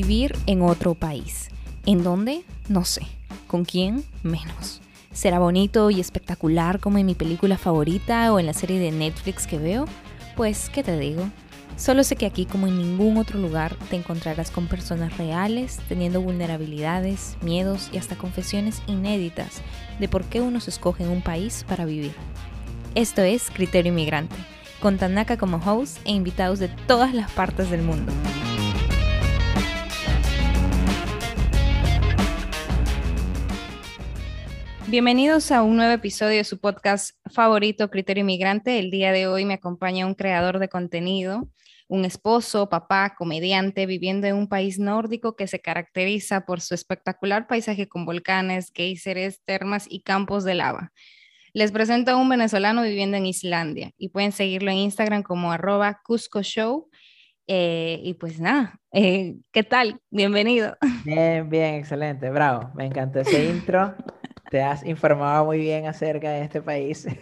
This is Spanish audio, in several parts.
Vivir en otro país. ¿En dónde? No sé. ¿Con quién? Menos. ¿Será bonito y espectacular como en mi película favorita o en la serie de Netflix que veo? Pues, ¿qué te digo? Solo sé que aquí como en ningún otro lugar te encontrarás con personas reales, teniendo vulnerabilidades, miedos y hasta confesiones inéditas de por qué uno se escoge en un país para vivir. Esto es Criterio Inmigrante, con Tanaka como host e invitados de todas las partes del mundo. Bienvenidos a un nuevo episodio de su podcast favorito, Criterio Inmigrante. El día de hoy me acompaña un creador de contenido, un esposo, papá, comediante, viviendo en un país nórdico que se caracteriza por su espectacular paisaje con volcanes, géiseres, termas y campos de lava. Les presento a un venezolano viviendo en Islandia y pueden seguirlo en Instagram como arroba Cusco Show. Eh, y pues nada, eh, ¿qué tal? Bienvenido. Bien, bien, excelente, bravo. Me encantó ese intro te has informado muy bien acerca de este país.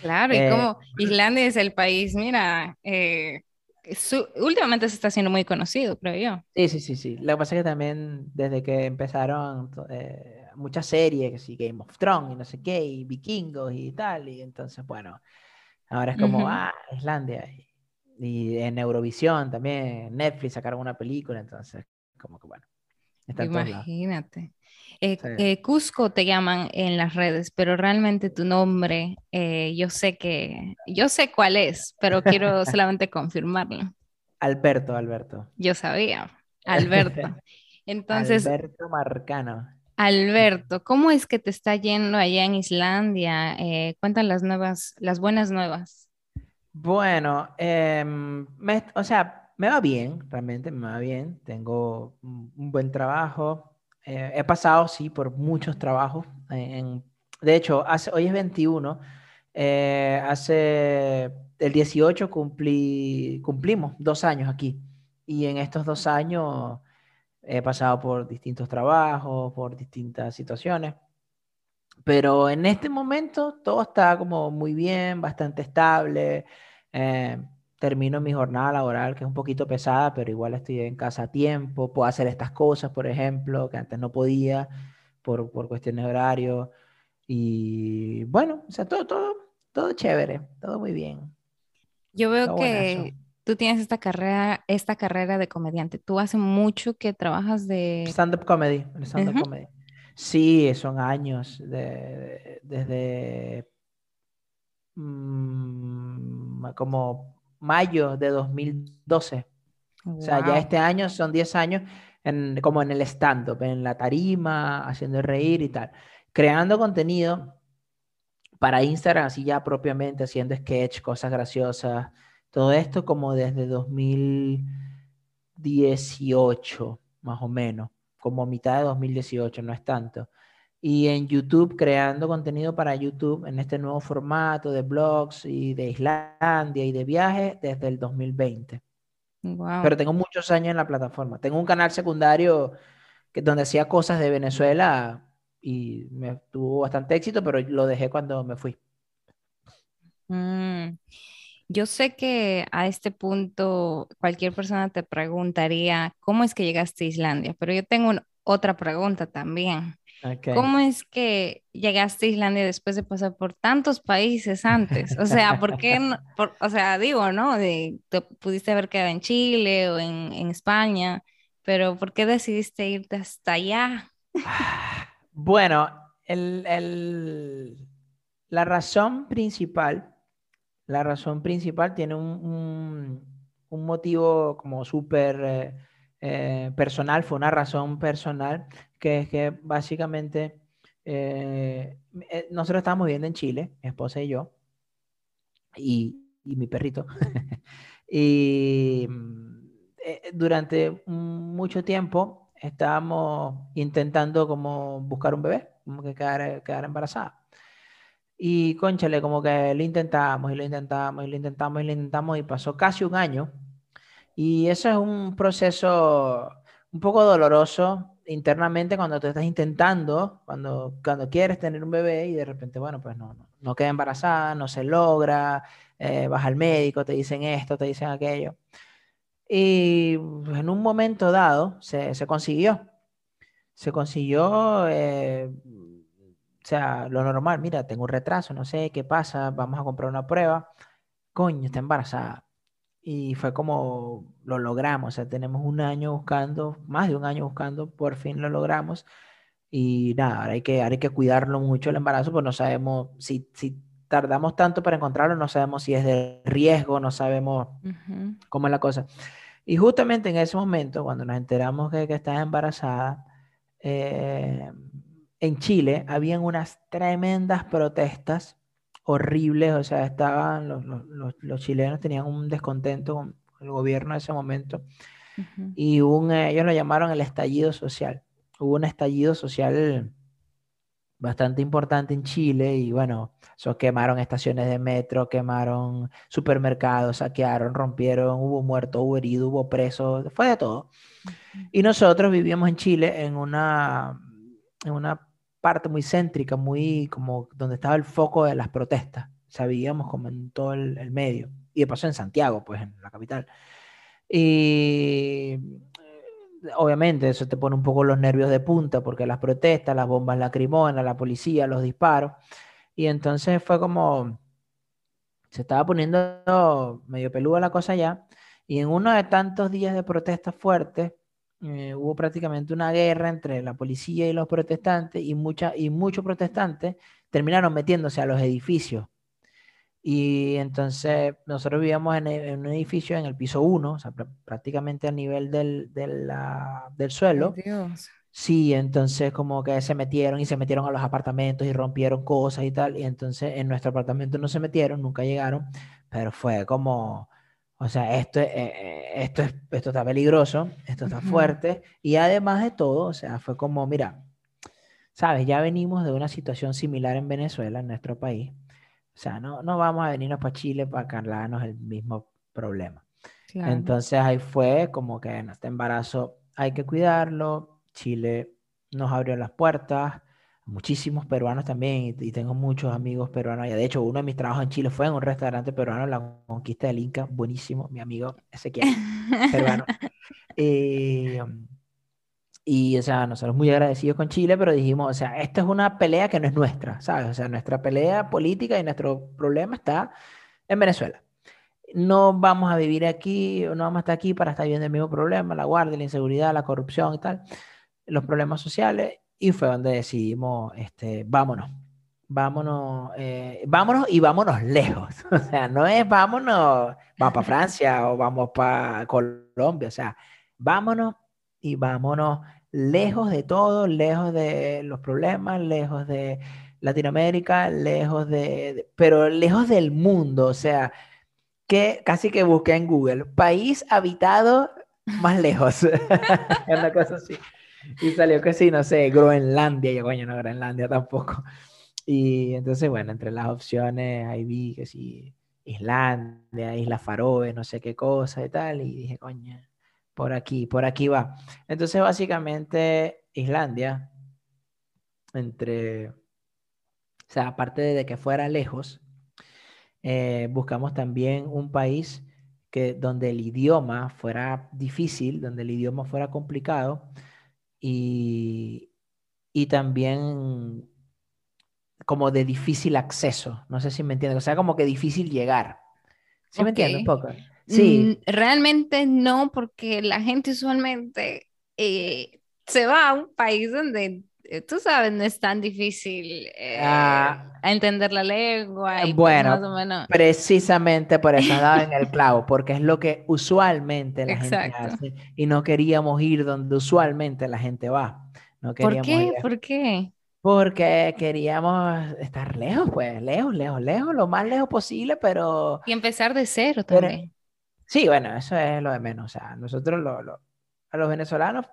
Claro, y eh, como Islandia es el país, mira, eh, últimamente se está haciendo muy conocido, creo yo. Sí, sí, sí, sí. Lo que pasa es que también desde que empezaron eh, muchas series, sí, Game of Thrones y no sé qué, y vikingos y tal, y entonces, bueno, ahora es como, ah, Islandia. Y, en Eurovisión también, Netflix sacaron una película, entonces, como que bueno. Imagínate. Eh, eh, Cusco te llaman en las redes, pero realmente tu nombre, eh, yo sé que, yo sé cuál es, pero quiero solamente confirmarlo. Alberto, Alberto. Yo sabía, Alberto. Entonces. Alberto Marcano. Alberto, ¿cómo es que te está yendo allá en Islandia? cuentan las nuevas, las buenas nuevas. Bueno, em, o sea, me va bien, realmente me va bien. Tengo un buen trabajo, eh, he pasado, sí, por muchos trabajos. En, de hecho, hace, hoy es 21. Eh, hace el 18 cumplí, cumplimos dos años aquí. Y en estos dos años he pasado por distintos trabajos, por distintas situaciones. Pero en este momento todo está como muy bien, bastante estable. Eh, termino mi jornada laboral, que es un poquito pesada, pero igual estoy en casa a tiempo, puedo hacer estas cosas, por ejemplo, que antes no podía por, por cuestiones de horario. Y bueno, o sea, todo, todo, todo chévere, todo muy bien. Yo veo que tú tienes esta carrera, esta carrera de comediante. Tú hace mucho que trabajas de... Stand-up comedy, stand-up comedy. Sí, son años, de, desde mm, como mayo de 2012. O sea, ya este año son 10 años en, como en el stand-up, en la tarima, haciendo reír y tal. Creando contenido para Instagram, así ya propiamente, haciendo sketch, cosas graciosas. Todo esto como desde 2018, más o menos, como mitad de 2018, no es tanto y en YouTube creando contenido para YouTube en este nuevo formato de blogs y de Islandia y de viajes desde el 2020. Pero tengo muchos años en la plataforma. Tengo un canal secundario que, donde hacía cosas de Venezuela y me tuvo bastante éxito, pero lo dejé cuando me fui. Mm. Yo sé que a este punto cualquier persona te preguntaría, ¿cómo es que llegaste a Islandia? Pero yo tengo otra pregunta también. ¿Cómo es que llegaste a Islandia después de pasar por tantos países antes? O sea, ¿por qué? o sea, digo, ¿no? De, te pudiste haber quedado en Chile o en, España, pero ¿por qué decidiste irte hasta allá? Bueno, el, la razón principal, la razón principal tiene un, motivo como súper eh, eh, personal, fue una razón personal que es que básicamente eh, eh, nosotros estábamos viviendo en Chile, mi esposa y yo, y, mi perrito. y eh, durante mucho tiempo estábamos intentando como buscar un bebé, como que quedar, quedar embarazada. Y conchale, como que lo intentamos y lo intentamos y lo intentamos y lo intentamos y pasó casi un año. Y eso es un proceso un poco doloroso internamente cuando tú estás intentando, cuando, cuando quieres tener un bebé y de repente, bueno, pues no, no, no queda embarazada, no se logra, eh, vas al médico, te dicen esto, te dicen aquello. Y en un momento dado se, se consiguió. Se consiguió, eh, o sea, lo normal, mira, tengo un retraso, no sé qué pasa, vamos a comprar una prueba. Coño, está embarazada. Y fue como lo logramos, o sea, tenemos un año buscando, más de un año buscando, por fin lo logramos. Y nada, ahora hay que, hay que cuidarlo mucho el embarazo, pues no sabemos si, si tardamos tanto para encontrarlo, no sabemos si es de riesgo, no sabemos cómo es la cosa. Y justamente en ese momento, cuando nos enteramos que, que estaba embarazada, eh, en Chile habían unas tremendas protestas horribles, o sea, estaban los, los, los chilenos tenían un descontento con el gobierno en ese momento y un, ellos lo llamaron el estallido social. Hubo un estallido social bastante importante en Chile y bueno, eso quemaron estaciones de metro, quemaron supermercados, saquearon, rompieron, hubo muertos, hubo heridos, hubo presos, fue de todo. Y nosotros vivíamos en Chile en una, en una parte muy céntrica, muy como donde estaba el foco de las protestas, sabíamos como en todo el, medio. Y de paso en Santiago, pues en la capital. Y obviamente eso te pone un poco los nervios de punta porque las protestas, las bombas lacrimógenas, la policía, los disparos. Y entonces fue como, se estaba poniendo medio peluda la cosa ya. Y en uno de tantos días de protestas fuertes, eh, hubo prácticamente una guerra entre la policía y los protestantes y, mucha, y muchos protestantes terminaron metiéndose a los edificios y entonces nosotros vivíamos en, e, un edificio en el piso 1, o sea, prácticamente a nivel del, del, del suelo. Dios. Sí, entonces como que se metieron y se metieron a los apartamentos y rompieron cosas y tal. Y entonces en nuestro apartamento no se metieron, nunca llegaron, pero fue como, o sea, esto, eh, eh, esto, es, esto está peligroso, esto está fuerte. Y además de todo, o sea, fue como, mira, sabes, ya venimos de una situación similar en Venezuela, en nuestro país o sea, no, no vamos a venirnos para Chile para cargarnos el mismo problema. Entonces ahí fue como que en este embarazo hay que cuidarlo. Chile nos abrió las puertas. Muchísimos peruanos también, y, tengo muchos amigos peruanos. De hecho, uno de mis trabajos en Chile fue en un restaurante peruano, La Conquista del Inca. Buenísimo, mi amigo Ezequiel, peruano. um, y, o sea, nosotros muy agradecidos con Chile, pero dijimos, o sea, esta es una pelea que no es nuestra, ¿sabes? O sea, nuestra pelea política y nuestro problema está en Venezuela. No vamos a vivir aquí, no vamos a estar aquí para estar viendo el mismo problema, la guardia, la inseguridad, la corrupción y tal, los problemas sociales. Y fue donde decidimos, este, vámonos, vámonos, eh, vámonos y vámonos lejos. O sea, no es vámonos, vamos para Francia o vamos para Colombia, o sea, vámonos y vámonos lejos de todo, lejos de los problemas, lejos de Latinoamérica, lejos de, pero lejos del mundo, o sea, que casi que busqué en Google, país habitado más lejos, una cosa así. Y salió que sí, no sé, Groenlandia, yo coño, no Groenlandia tampoco. Y entonces, bueno, entre las opciones ahí vi que sí, Islandia, Isla Faroe, no sé qué cosa y tal, y dije, coño, por aquí, por aquí va. Entonces, básicamente, Islandia, entre, o sea, aparte de que fuera lejos, eh, buscamos también un país que, donde el idioma fuera difícil, donde el idioma fuera complicado y, y también como de difícil acceso. No sé si me entiendes. O sea, como que difícil llegar. ¿Sí me entiendes un poco? Sí. Mm, realmente no, porque la gente usualmente eh, se va a un país donde, tú sabes, no es tan difícil eh, ah. entender la lengua. Y pues, bueno, precisamente por eso dado en el clavo, porque es lo que usualmente la gente hace y no queríamos ir donde usualmente la gente va. No ¿Por qué? ¿Por qué? Porque queríamos estar lejos, pues, lejos, lejos, lejos, lo más lejos posible, pero... Y empezar de cero también. Sí, bueno, eso es lo de menos. O sea, nosotros a los venezolanos,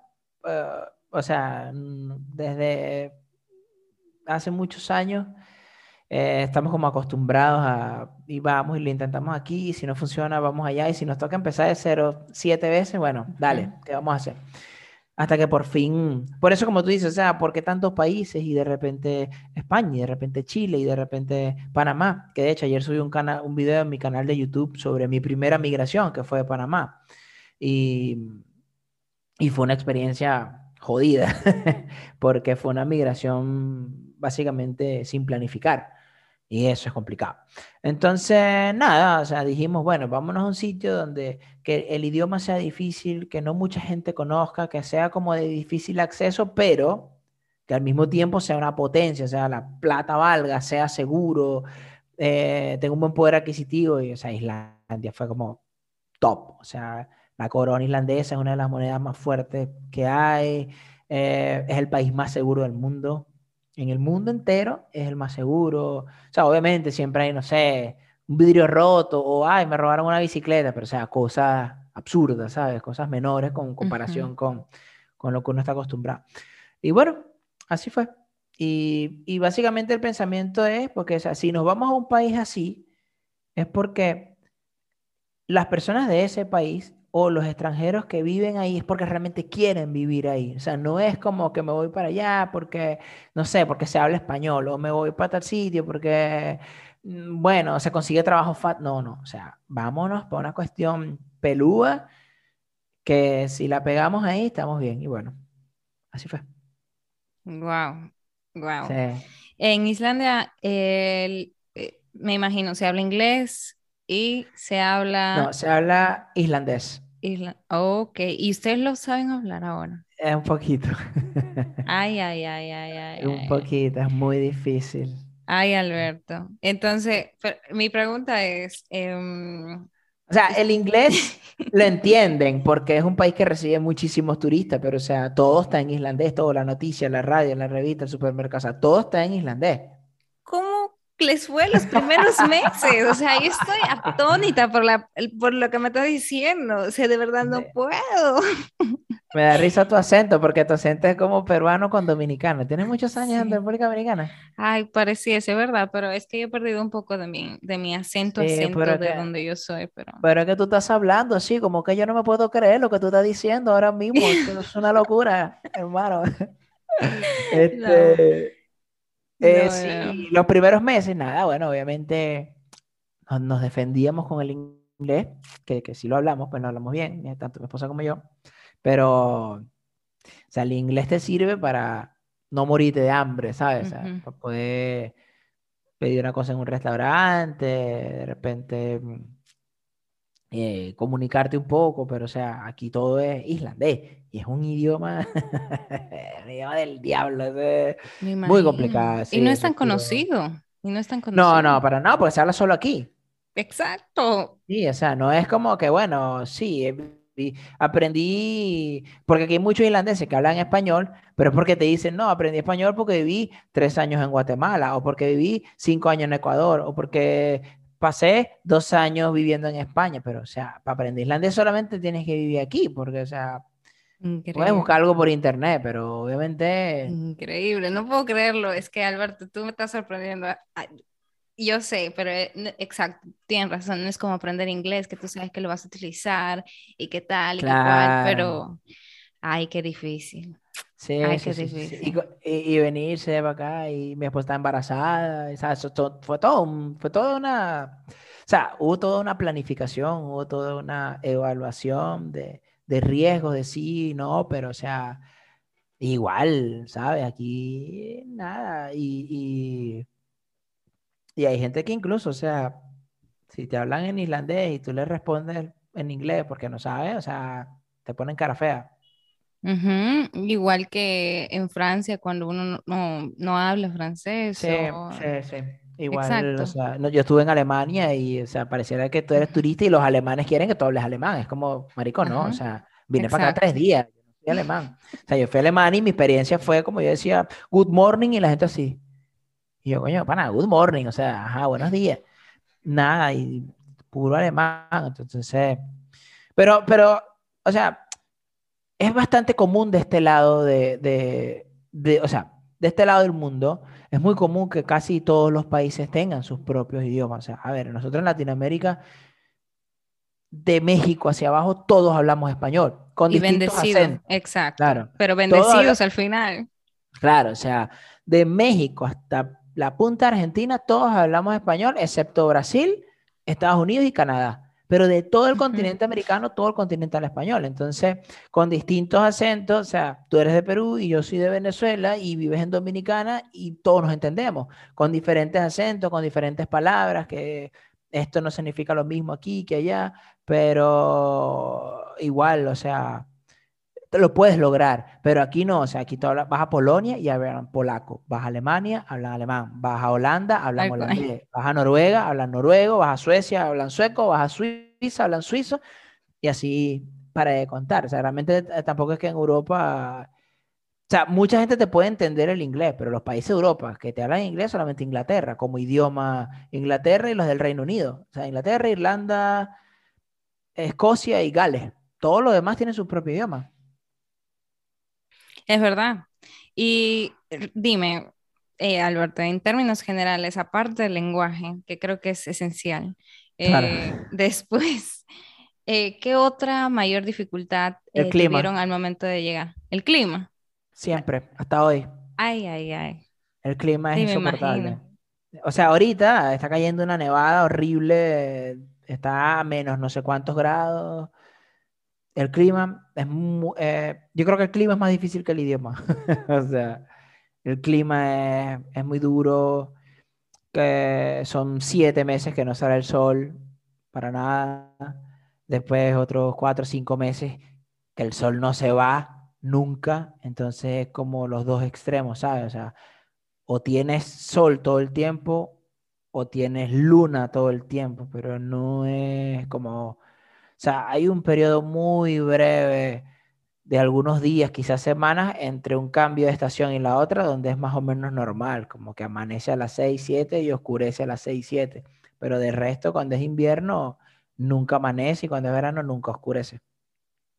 eh, o sea, desde hace muchos años eh, estamos como acostumbrados a y vamos y lo intentamos aquí, y si no funciona, vamos allá, y si nos toca empezar de cero siete veces, bueno, dale, ¿qué vamos a hacer? hasta que por fin, por eso como tú dices, o sea, ¿por qué tantos países y de repente España y de repente Chile y de repente Panamá? Que de hecho ayer subí un, canal, un video en mi canal de YouTube sobre mi primera migración, que fue de Panamá. y, y fue una experiencia jodida, porque fue una migración básicamente sin planificar. Y eso es complicado. Entonces, nada, o sea, dijimos, bueno, vámonos a un sitio donde que el idioma sea difícil, que no mucha gente conozca, que sea como de difícil acceso, pero que al mismo tiempo sea una potencia, sea la plata valga, sea seguro, eh, tenga un buen poder adquisitivo. Y, o sea, Islandia fue como top. O sea, la corona islandesa es una de las monedas más fuertes que hay. Eh, es el país más seguro del mundo en el mundo entero es el más seguro. O sea, obviamente siempre hay, no sé, un vidrio roto o, ay, me robaron una bicicleta, pero o sea, cosas absurdas, ¿sabes? Cosas menores con comparación con, con lo que uno está acostumbrado. Y bueno, así fue. Y, y básicamente el pensamiento es, porque o sea, si nos vamos a un país así, es porque las personas de ese país o los extranjeros que viven ahí es porque realmente quieren vivir ahí. O sea, no es como que me voy para allá porque, no sé, porque se habla español o me voy para tal sitio porque, mm, bueno, se consigue trabajo fat. No, no. O sea, vámonos para una cuestión pelúa que si la pegamos ahí estamos bien. Y bueno, así fue. Wow, wow. En Islandia, eh, me imagino, se habla inglés y se habla... No, se habla islandés. Ok, ¿y ustedes lo saben hablar ahora? Es un poquito. Ay, ay, ay, ay, ay. Un poquito, es muy difícil. Ay, Alberto. Entonces, mi pregunta es... Em, o sea, el inglés lo entienden porque es un país que recibe muchísimos turistas, pero o sea, todo está en islandés, todo, la noticia, la radio, la revista, el supermercado, o sea, todo está en islandés les fue los primeros meses. O sea, yo estoy atónita por, la, por lo que me está diciendo. O sea, de verdad no puedo. Me da risa tu acento, porque tu acento es como peruano con dominicano. ¿Tienes muchos años en República Dominicana? Ay, pareciese, ¿verdad? Pero es que yo he perdido un poco de mi, de mi acento, acento de donde yo soy. Pero... pero es que tú estás hablando así, como que yo no me puedo creer lo que tú estás diciendo ahora mismo. es una locura, hermano. Este... Eh, sí, los primeros meses, nada, bueno, obviamente nos, defendíamos con el inglés, que, que sí lo hablamos, pues no hablamos bien, tanto mi esposa como yo, pero, o sea, el inglés te sirve para no morirte de hambre, ¿sabes? para poder pedir una cosa en un restaurante, de repente mm, eh, comunicarte un poco, pero o sea, aquí todo es islandés y es un idioma, un idioma del diablo, es muy complicado. y no es tan conocido. Y no es tan conocido. No, no, para nada, porque se habla solo aquí. Exacto. Sí, o sea, no es como que, bueno, sí, eh, aprendí, porque aquí hay muchos islandeses que hablan español, pero es porque te dicen, no, aprendí español porque viví tres años en Guatemala, o porque viví cinco años en Ecuador, o porque pasé dos años viviendo en España, pero o sea, para aprender islandés solamente tienes que vivir aquí, porque o sea, puedes buscar algo por internet, pero obviamente... Increíble, no puedo creerlo, es que Alberto, tú me estás sorprendiendo. Yo sé, pero eh, exacto, tienes razón, no es como aprender inglés, que tú sabes que lo vas a utilizar y qué tal, y qué cual, pero, ay, qué difícil. Sí, Y, venirse para acá y mi esposa está embarazada, Eso, fue todo, fue toda una, o sea, hubo toda una planificación, hubo toda una evaluación de, de riesgos, de sí, no, pero o sea, igual, ¿sabes? Aquí nada, y, y, hay gente que incluso, o sea, si te hablan en islandés y tú le respondes en inglés porque no sabes, o sea, te ponen cara fea. Igual que en Francia, cuando uno no, no, habla francés. Sí, sí, sí. Igual, o sea, yo estuve en Alemania y, o sea, pareciera que tú eres turista y los alemanes quieren que tú hables alemán. Es como, marico, ¿no? O sea, vine para acá tres días, yo no soy alemán. O sea, yo fui a Alemania y mi experiencia fue, como yo decía, good morning y la gente así. Y yo, coño, pana, good morning, o sea, ajá, buenos días. Nada, y puro alemán. Entonces, pero, pero, o sea, es bastante común de este lado de, o sea, de este lado del mundo, es muy común que casi todos los países tengan sus propios idiomas. O sea, a ver, nosotros en Latinoamérica, de México hacia abajo, todos hablamos español. Con y bendecidos, exacto. Claro. Pero bendecidos al final. Claro, o sea, de México hasta la punta Argentina, todos hablamos español, excepto Brasil, Estados Unidos y Canadá. Pero de todo el continente americano, todo el continente al español. Entonces, con distintos acentos, o sea, tú eres de Perú y yo soy de Venezuela y vives en Dominicana y todos nos entendemos, con diferentes acentos, con diferentes palabras, que esto no significa lo mismo aquí que allá, pero igual, o sea, lo puedes lograr, pero aquí no, o sea, aquí vas a Polonia y hablan polaco, vas a Alemania, hablan alemán, vas a Holanda, hablan holandés, vas a Noruega, hablan noruego, vas a Suecia, hablan sueco, vas a Suiza, hablan suizo, y así para de contar, o sea, realmente eh, tampoco es que en Europa, o sea, mucha gente te puede entender el inglés, pero los países de Europa que te hablan inglés solamente Inglaterra, como idioma Inglaterra y los del Reino Unido, o sea, Inglaterra, Irlanda, Escocia y Gales, todo lo demás tienen su propio idioma. Es verdad. Y dime, eh, Alberto, en términos generales, aparte del lenguaje, que creo que es esencial, eh, después, eh, ¿qué otra mayor dificultad tuvieron al momento de llegar? ¿El clima? Siempre, hasta hoy. Ay, ay, ay. El clima es insoportable. O sea, ahorita está cayendo una nevada horrible, está a menos no sé cuántos grados el clima es muy, eh, yo creo que el clima es más difícil que el idioma. o sea, el clima es, muy duro, que son siete meses que no sale el sol para nada. Después otros cuatro o cinco meses que el sol no se va nunca. Entonces es como los dos extremos, ¿sabes? O sea, o tienes sol todo el tiempo o tienes luna todo el tiempo, pero no es como sea, hay un periodo muy breve de algunos días, quizás semanas, entre un cambio de estación y la otra, donde es más o menos normal, como que amanece a las 6, 7 y oscurece a las 6, 7. Pero de resto, cuando es invierno, nunca amanece y cuando es verano, nunca oscurece.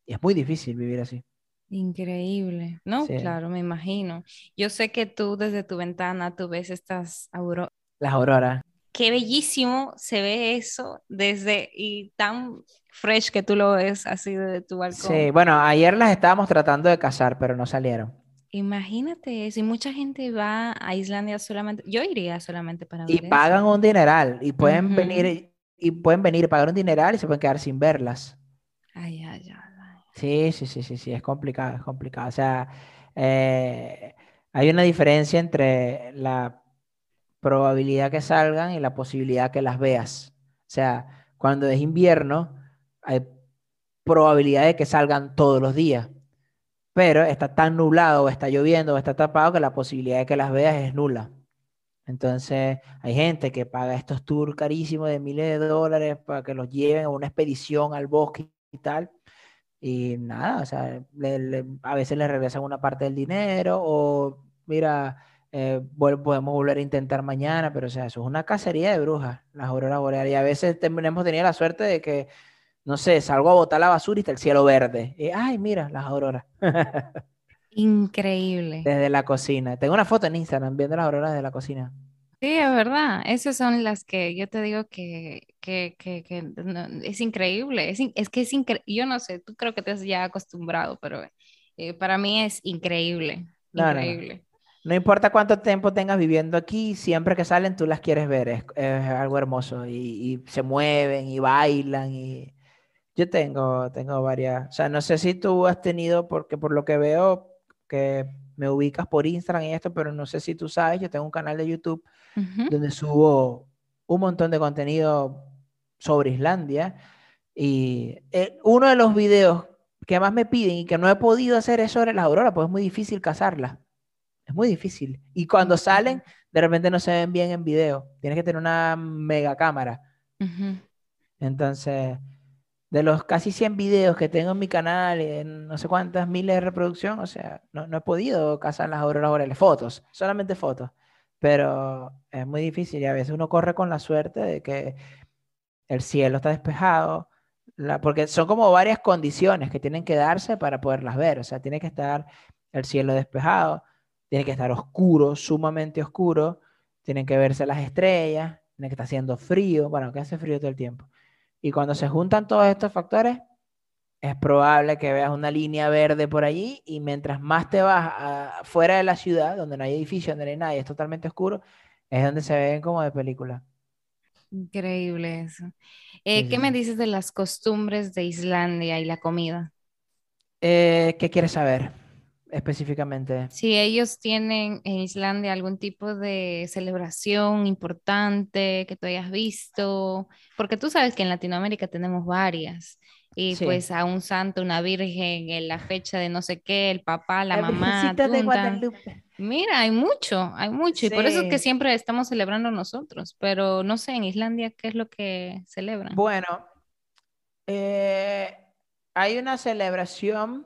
Y es muy difícil vivir así. Increíble, ¿no? Claro, me imagino. Yo sé que tú desde tu ventana, tú ves estas auroras. Las auroras. Qué bellísimo se ve eso desde y tan fresh que tú lo ves así de tu balcón. Sí, bueno, ayer las estábamos tratando de cazar, pero no salieron. Imagínate, si mucha gente va a Islandia solamente, yo iría solamente para ver Y pagan un dineral y pueden venir y pueden venir, pagar un dineral y se pueden quedar sin verlas. Ay, ay, ay. Sí, sí, sí, sí, sí, es complicado, es complicado. O sea, eh, hay una diferencia entre la probabilidad que salgan y la posibilidad que las veas. O sea, cuando es invierno, hay probabilidad de que salgan todos los días. Pero está tan nublado o está lloviendo o está tapado que la posibilidad de que las veas es nula. Entonces, hay gente que paga estos tours carísimos de miles de dólares para que los lleven a una expedición al bosque y tal. Y nada, o sea, a veces les regresan una parte del dinero o, mira, eh, podemos volver a intentar mañana, pero o sea, eso es una cacería de brujas, las auroras boreales. Y a veces hemos tenido la suerte de que no sé, salgo a botar la basura y está el cielo verde. Y, ay, mira, las auroras. Increíble. Desde la cocina. Tengo una foto en Instagram viendo las auroras desde la cocina. Sí, es verdad. Esas son las que yo te digo que, que, que, que es increíble. Es, es que es increíble. Yo no sé, tú creo que te has ya acostumbrado, pero eh, para mí es increíble. increíble. No, importa cuánto tiempo tengas viviendo aquí, siempre que salen tú las quieres ver. Es, es algo hermoso. Y, y, se mueven y bailan y yo tengo, tengo varias. O sea, no sé si tú has tenido, porque por lo que veo que me ubicas por Instagram y esto, pero no sé si tú sabes, yo tengo un canal de YouTube donde subo un montón de contenido sobre Islandia. Y eh, uno de los videos que más me piden y que no he podido hacer es sobre las auroras, pues es muy difícil cazarlas. Es muy difícil. Y cuando salen, de repente no se ven bien en video. Tienes que tener una mega cámara. Entonces, de los casi 100 videos que tengo en mi canal, en no sé cuántas miles de reproducción, o sea, no, he podido cazar las auroras boreales, fotos, solamente fotos, pero es muy difícil y a veces uno corre con la suerte de que el cielo está despejado, porque son como varias condiciones que tienen que darse para poderlas ver, o sea, tiene que estar el cielo despejado, tiene que estar oscuro, sumamente oscuro, tienen que verse las estrellas, tiene que estar haciendo frío, bueno, que hace frío todo el tiempo y cuando se juntan todos estos factores, es probable que veas una línea verde por allí y mientras más te vas fuera de la ciudad, donde no hay edificio, donde no hay nadie, es totalmente oscuro, es donde se ven como de película. Increíble eso. Eh, ¿Qué me dices de las costumbres de Islandia y la comida? Eh, ¿Qué quieres saber específicamente? Si ellos tienen en Islandia algún tipo de celebración importante que tú hayas visto, porque tú sabes que en Latinoamérica tenemos varias. Y pues a un santo, una virgen, en la fecha de no sé qué, el papá, la, mamá. De Guadalupe. Mira, hay mucho, hay mucho. Y por eso es que siempre estamos celebrando nosotros. Pero no sé, en Islandia, ¿qué es lo que celebran? Bueno, eh, hay una celebración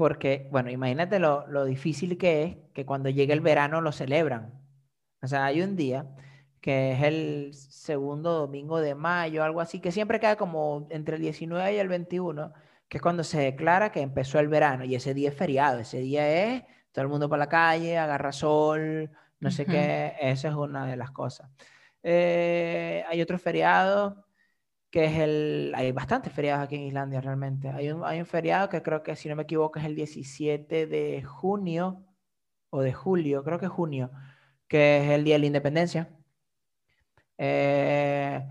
porque, bueno, imagínate lo, lo difícil que es que cuando llega el verano lo celebran. O sea, hay un día que es el segundo domingo de mayo, algo así, que siempre queda como entre el 19 y el 21, que es cuando se declara que empezó el verano y ese día es feriado, ese día es todo el mundo por la calle, agarra sol, no sé qué, esa es una de las cosas. Eh, hay otro feriado que es el, hay bastantes feriados aquí en Islandia realmente. Hay un, hay un feriado que creo que si no me equivoco es el 17 de junio o de julio, creo que es junio, que es el Día de la Independencia. Eh,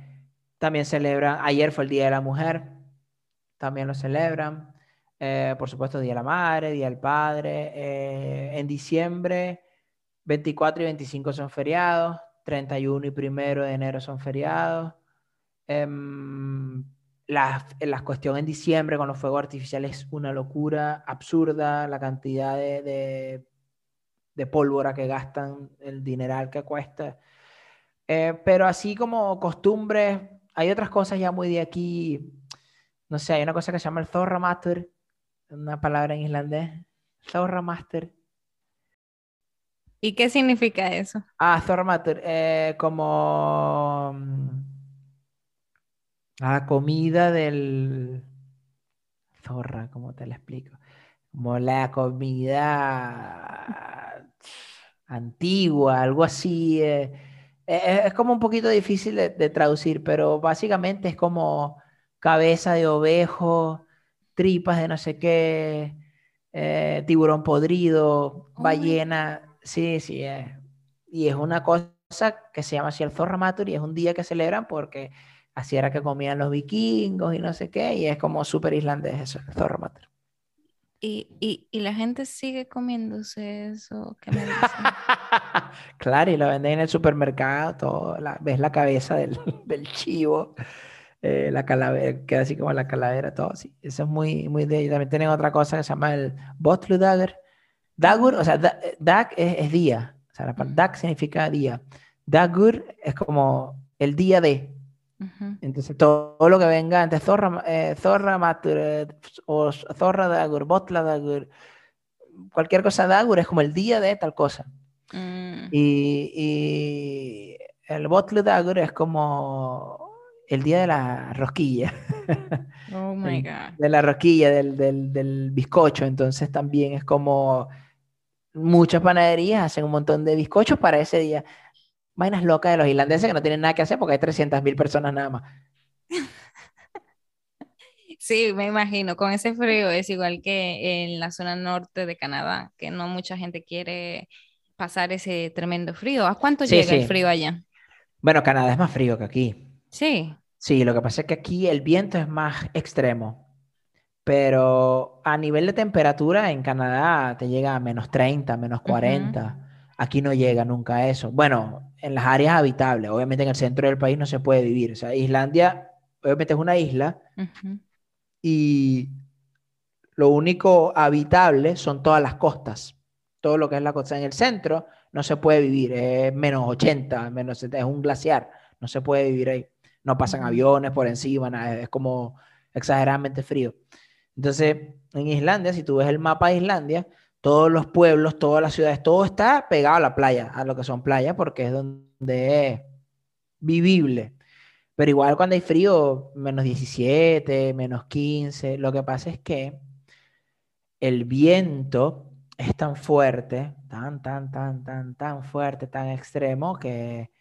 también celebran, ayer fue el Día de la Mujer, también lo celebran. Eh, por supuesto, Día de la Madre, Día del Padre. Eh, en diciembre, 24 y 25 son feriados, 31 y 1 de enero son feriados. Em, la, la, cuestión en diciembre con los fuegos artificiales es una locura absurda, la cantidad de, de, de pólvora que gastan, el dineral que cuesta. Eh, pero así como costumbres, hay otras cosas ya muy de aquí. No sé, hay una cosa que se llama el Thorramaster, una palabra en islandés. Thorramaster. ¿Y qué significa eso? Ah, Thorramaster, eh, como la comida del zorra, ¿cómo te la explico? Como la comida antigua, algo así. Eh, es, como un poquito difícil de, traducir, pero básicamente es como cabeza de ovejo, tripas de no sé qué, eh, tiburón podrido, ballena. Sí, sí, y es una cosa que se llama así el Zorramatur y es un día que celebran porque así era que comían los vikingos y no sé qué, y es como súper islandés eso, el Zorramatur. Y, la gente sigue comiéndose eso. claro, y lo venden en el supermercado, todo, ves la cabeza del, chivo, eh, la calavera, queda así como la calavera, todo, sí. Eso es muy, muy de También tienen otra cosa que se llama el Botlu Dagger. Dagur, o sea, Dag es, día, o sea, la Dag significa día. Dagur es como el día de, entonces, todo lo que venga antes, Zorra, eh, Zorra Matur, eh, o Zorra Dagur, Botla Dagur, cualquier cosa Dagur es como el día de tal cosa. Mm. Y, y, el Botla Dagur es como el día de la rosquilla. Oh my God. De la rosquilla, del, del, del bizcocho. Entonces, también es como muchas panaderías hacen un montón de bizcochos para ese día vainas locas de los irlandeses que no tienen nada que hacer porque hay 300.000 personas nada más. Sí, me imagino, con ese frío es igual que en la zona norte de Canadá, que no mucha gente quiere pasar ese tremendo frío. ¿A cuánto llega el frío allá? Bueno, Canadá es más frío que aquí. Sí. Sí, lo que pasa es que aquí el viento es más extremo, pero a nivel de temperatura en Canadá te llega a menos 30, menos 40. Aquí no llega nunca a eso. Bueno, en las áreas habitables, obviamente en el centro del país no se puede vivir. O sea, Islandia, obviamente es una isla y lo único habitable son todas las costas. Todo lo que es la costa en el centro no se puede vivir. Es menos 80, menos es un glaciar. No se puede vivir ahí. No pasan aviones por encima, nada, es como exageradamente frío. Entonces, en Islandia, si tú ves el mapa de Islandia, todos los pueblos, todas las ciudades, todo está pegado a la playa, a lo que son playas, porque es donde es vivible. Pero igual cuando hay frío, menos 17, menos 15, lo que pasa es que el viento es tan fuerte, tan, tan, tan, tan, tan fuerte, tan extremo, que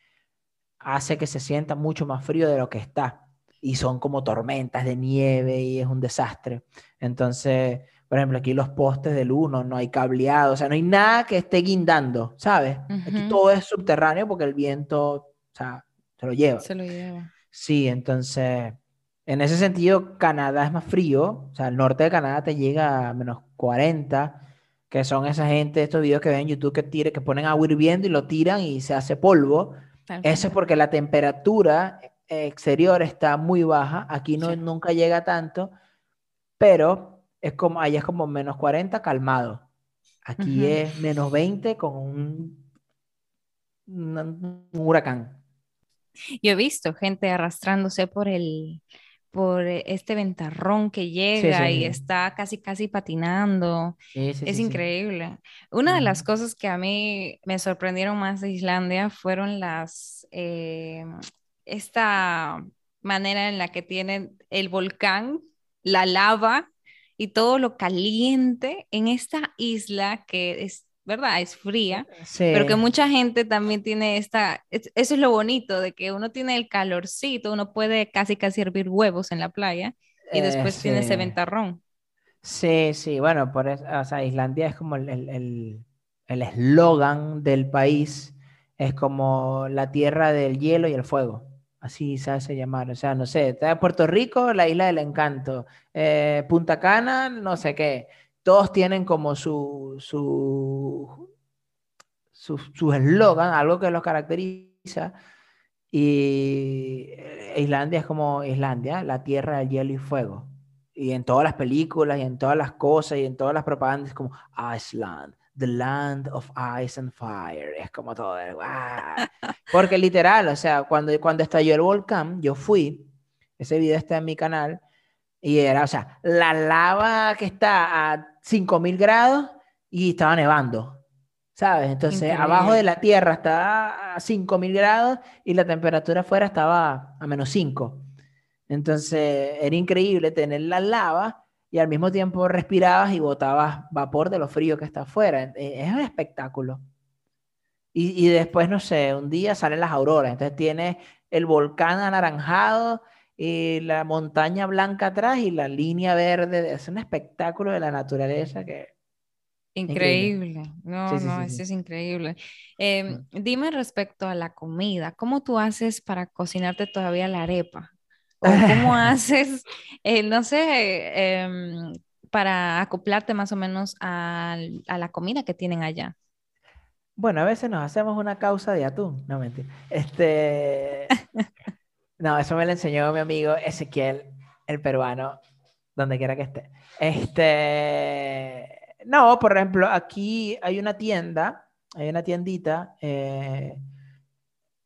hace que se sienta mucho más frío de lo que está. Y son como tormentas de nieve y es un desastre. Entonces, por ejemplo, aquí los postes del uno no hay cableado, o sea, no hay nada que esté guindando, ¿sabes? Aquí todo es subterráneo porque el viento, o sea, se lo lleva. Se lo lleva. Sí, entonces, en ese sentido, Canadá es más frío, o sea, el norte de Canadá te llega a menos 40, que son esa gente, estos videos que ven en YouTube que, tire, que ponen agua hirviendo y lo tiran y se hace polvo. Eso es porque la temperatura exterior está muy baja, aquí no, nunca llega tanto, pero es como, allá es como menos 40 calmado. Aquí es menos 20 con un, un, huracán. Yo he visto gente arrastrándose por el por este ventarrón que llega y está casi casi patinando. es increíble. Una de las cosas que a mí me sorprendieron más de Islandia fueron las eh, esta manera en la que tienen el volcán, la lava y todo lo caliente en esta isla que es, ¿verdad? Es fría, pero que mucha gente también tiene esta, eso es lo bonito de que uno tiene el calorcito, uno puede casi casi hervir huevos en la playa y después tiene ese ventarrón. Sí, sí, bueno, por eso, o sea, Islandia es como el eslogan el, del país, es como la tierra del hielo y el fuego así se hace llamar. O sea, no sé, está Puerto Rico, la isla del encanto, eh, Punta Cana, no sé qué. Todos tienen como su su su eslogan, algo que los caracteriza. Y eh, Islandia es como Islandia, la tierra del hielo y fuego. Y en todas las películas y en todas las cosas y en todas las propagandas es como Iceland, The Land of Ice and Fire. Es como todo. Porque literal, o sea, cuando, cuando estalló el volcán, yo fui, ese video está en mi canal, y era, o sea, la lava que está a 5000 grados y estaba nevando. ¿Sabes? Entonces, abajo de la tierra está a 5000 grados y la temperatura afuera estaba a menos 5. Entonces, era increíble tener la lava y al mismo tiempo respirabas y botabas vapor de lo frío que está afuera. E, es un espectáculo. Y, y, después, no sé, un día salen las auroras, entonces tienes el volcán anaranjado y la montaña blanca atrás y la línea verde. Es un espectáculo de la naturaleza que... Increíble. No, no, eso es increíble. Em, dime respecto a la comida, ¿cómo tú haces para cocinarte todavía la arepa? ¿O cómo haces, eh, no sé, em, para acoplarte más o menos a, la comida que tienen allá? Bueno, a veces nos hacemos una causa de atún, no mentira. Este, no, eso me lo enseñó mi amigo Ezequiel, el peruano, donde quiera que esté. Este, no, por ejemplo, aquí hay una tienda, hay una tiendita eh,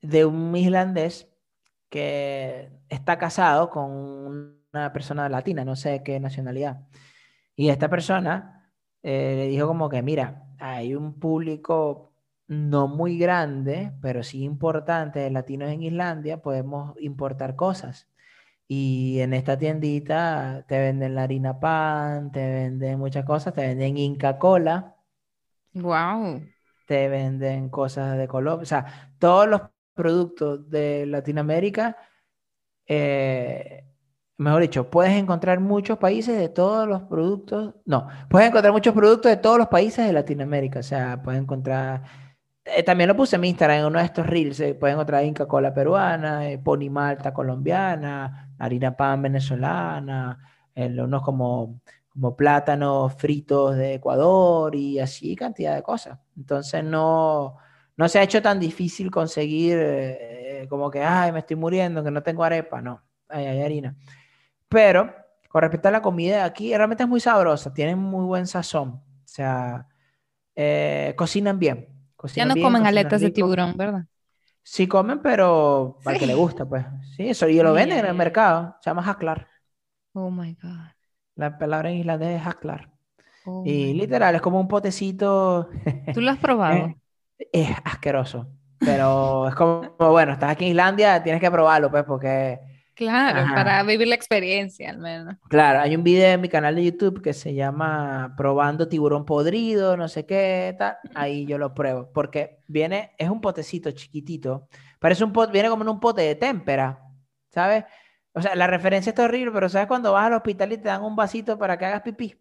de un islandés que está casado con una persona latina, no sé qué nacionalidad. Y esta persona eh, le dijo como que, mira, hay un público no muy grande, pero sí importante de latinos en Islandia, podemos importar cosas. Y en esta tiendita te venden la harina pan, te venden muchas cosas, te venden Inca Cola. Wow. Te venden cosas de Colombia. O sea, todos los productos de Latinoamérica, eh, mejor dicho, puedes encontrar muchos países de todos los productos, no, puedes encontrar muchos productos de todos los países de Latinoamérica, o sea, puedes encontrar, eh, también lo puse en mi Instagram en uno de estos reels, eh, puedes encontrar Inca Cola peruana, Pony Malta colombiana, harina pan venezolana, unos como, como plátanos fritos de Ecuador y así cantidad de cosas. Entonces no no se ha hecho tan difícil conseguir eh, como que, ay, me estoy muriendo, que no tengo arepa, no, hay, hay harina. Pero con respecto a la comida aquí, realmente es muy sabrosa, tienen muy buen sazón, o sea, eh, cocinan bien. ya no comen aletas de tiburón, ¿verdad? Sí comen, pero para que le gusta, pues. Sí, eso, y lo venden en el mercado, se llama haklar. Oh my God. La palabra en islandés es haklar. Oh y literal, es como un potecito. ¿Tú lo has probado? Eh, es asqueroso. Pero es como, bueno, estás aquí en Islandia, tienes que probarlo, pues, porque... Claro, para vivir la experiencia al menos. Claro, hay un video en mi canal de YouTube que se llama Probando tiburón podrido, no sé qué, tal. Ahí yo lo pruebo, porque viene, es un potecito chiquitito. Parece un pot, viene como en un pote de témpera, ¿sabes? O sea, la referencia está horrible, pero ¿sabes cuando vas al hospital y te dan un vasito para que hagas pipí?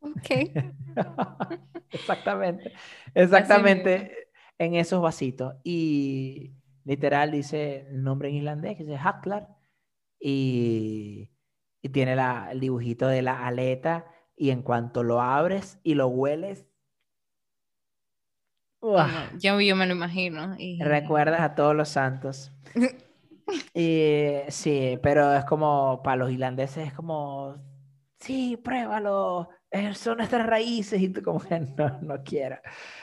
Ok. exactamente, exactamente en esos vasitos. Y literal dice el nombre en islandés, que dice Haklar, y, y tiene la, el dibujito de la aleta, y en cuanto lo abres y lo hueles, yo, yo me lo imagino. Y... recuerdas a todos los santos. y, sí, pero es como, para los islandeses es como, sí, pruébalo, son nuestras raíces, y tú como que no, no quiero.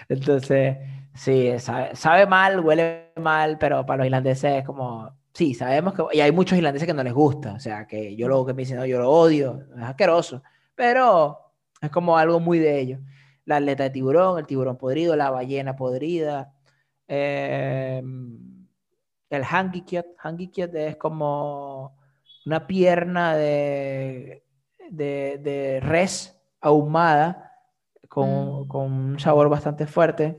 Entonces, sí, sabe, sabe mal, huele mal, pero para los islandeses es como, sí, sabemos que, y hay muchos islandeses que no les gusta, o sea, que yo lo que me dicen, no, yo lo odio, es asqueroso, pero es como algo muy de ellos. La aleta de tiburón, el tiburón podrido, la ballena podrida, eh, el hangikiot, hangikiot es como una pierna de, de res ahumada con, Mm. con un sabor bastante fuerte.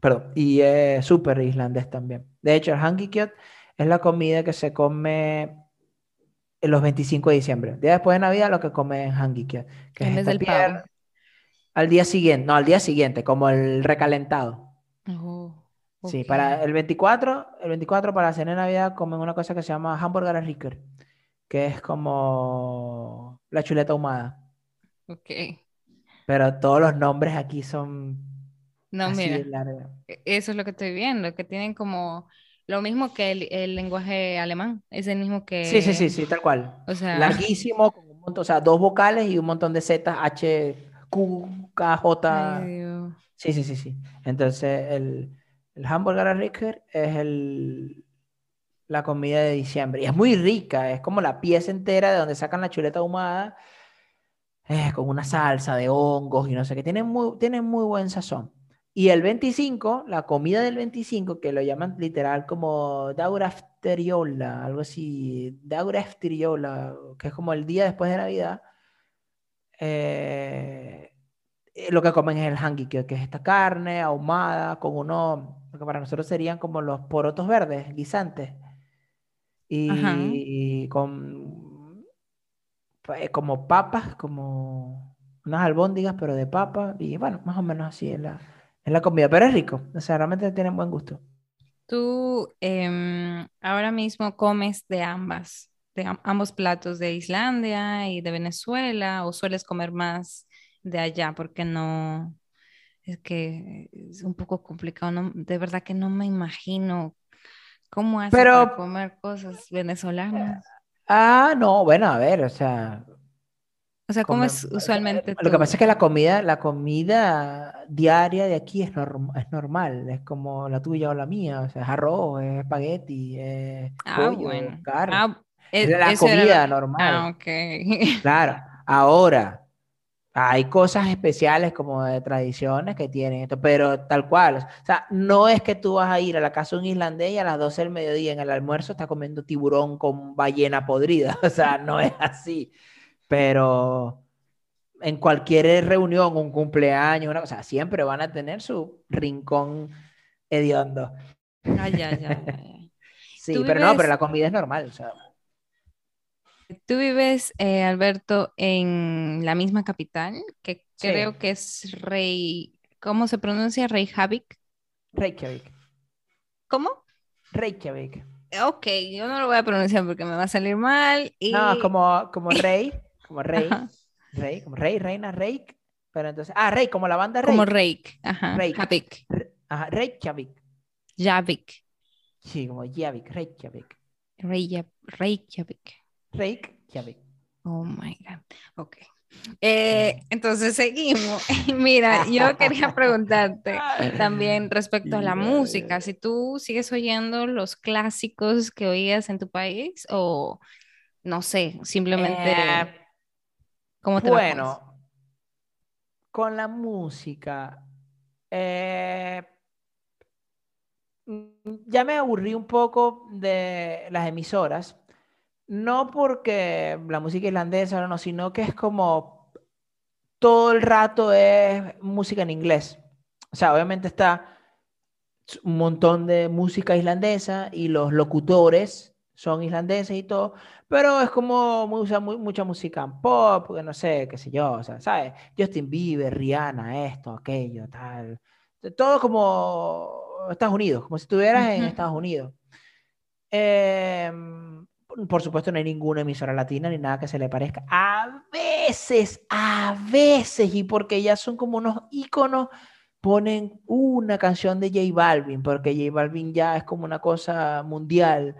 Perdón, y es súper islandés también. De hecho, el hangikiot es la comida que se come en los 25 de diciembre. Día después de Navidad lo que comen es hangikiot, que es esta pierna- pavo. Al día siguiente, no, al día siguiente, como el recalentado. Oh, Sí, para el 24, el 24 para la cena de Navidad comen una cosa que se llama hamburger ricker, que es como la chuleta ahumada. Ok. Pero todos los nombres aquí son No, así de mira, largos. e- eso es lo que estoy viendo, que tienen como lo mismo que el, el lenguaje alemán, es el mismo Sí, sí, sí, que, sí, tal cual. o sea, Larguísimo, con un montón, o sea, dos vocales y un montón de Z, H, Q, K, J. ay, Dios. Sí, sí, sí, sí. Entonces, el, el hamburger ricker es el, la comida de diciembre. Y es muy rica, es como la pieza entera de donde sacan la chuleta ahumada, eh, con una salsa de hongos y no sé qué. Tiene muy, tiene muy buen sazón. Y el 25, la comida del 25, que lo llaman literal como Daurafteriola, algo así, Daurafteriola, que es como el día después de Navidad, eh, eh, lo que comen es el hangikiot, que es esta carne ahumada con uno, lo que para nosotros serían como los porotos verdes, guisantes, Ajá. y con como papas, como unas albóndigas, pero de papa, y bueno, más o menos así es la, es la comida, pero es rico, o sea, realmente tienen buen gusto. Tú em, ahora mismo comes de ambas, de am- ambos platos de Islandia y de Venezuela, o sueles comer más de allá, porque no, es que es un poco complicado, no, de verdad que no me imagino cómo haces Pero- para comer cosas venezolanas. Ah, no, bueno, a ver, o sea, O sea, ¿cómo come- es usualmente Lo que pasa es que la comida, la comida diaria de aquí es, norm- es normal, es como la tuya o la mía, o sea, es arroz, es espagueti, es Ah, pollo, bueno. carne, Ah, es e- la era comida Ah, normal. ok. Claro, ahora hay cosas especiales como de tradiciones que tienen esto, pero tal cual, o sea, no es que tú vas a ir a la casa de un islandés y a las 12 del mediodía en el almuerzo está comiendo tiburón con ballena podrida, o sea, no es así, pero en cualquier reunión, un cumpleaños, una cosa, siempre van a tener su rincón hediondo. Ya, ya, ya. Sí, ¿Tú pero no, pero la comida es normal, o sea, Tú vives, eh, Alberto, en la misma capital, que Sí. creo que es Rey, ¿cómo se pronuncia? Reykjavik. Reykjavik, ¿Cómo? Reykjavik. Ok, yo no lo voy a pronunciar porque me va a salir mal. Y... No, como, como rey, como rey, rey, como rey, reina, rey, pero entonces, ah, rey, como la banda rey. como Reik. Ajá, Reik. Javik. Ajá, Reykjavik. Javik. Sí, como Javik, Reykjavik. Reykjavik. Reykjavik. Oh my God. Ok. Eh, entonces seguimos. Mira, yo quería preguntarte también respecto a la música, si tú sigues oyendo los clásicos que oías en tu país o no sé, simplemente Eh, cómo te bueno, con la música, eh, mm, ya me aburrí un poco de las emisoras, no porque la música islandesa, no, no, sino que es como todo el rato es música en inglés. O sea, obviamente está un montón de música islandesa y los locutores son islandeses y todo, pero es como usa mu- mucha música en pop, que no sé, qué sé yo, o sea, ¿sabes? Justin Bieber, Rihanna, esto, aquello, tal. Todo como Estados Unidos, como si estuvieras en Estados Unidos. Em, por supuesto, no hay ninguna emisora latina ni nada que se le parezca. A veces, a veces, y porque ya son como unos íconos, ponen una canción de J Balvin, porque J Balvin ya es como una cosa mundial.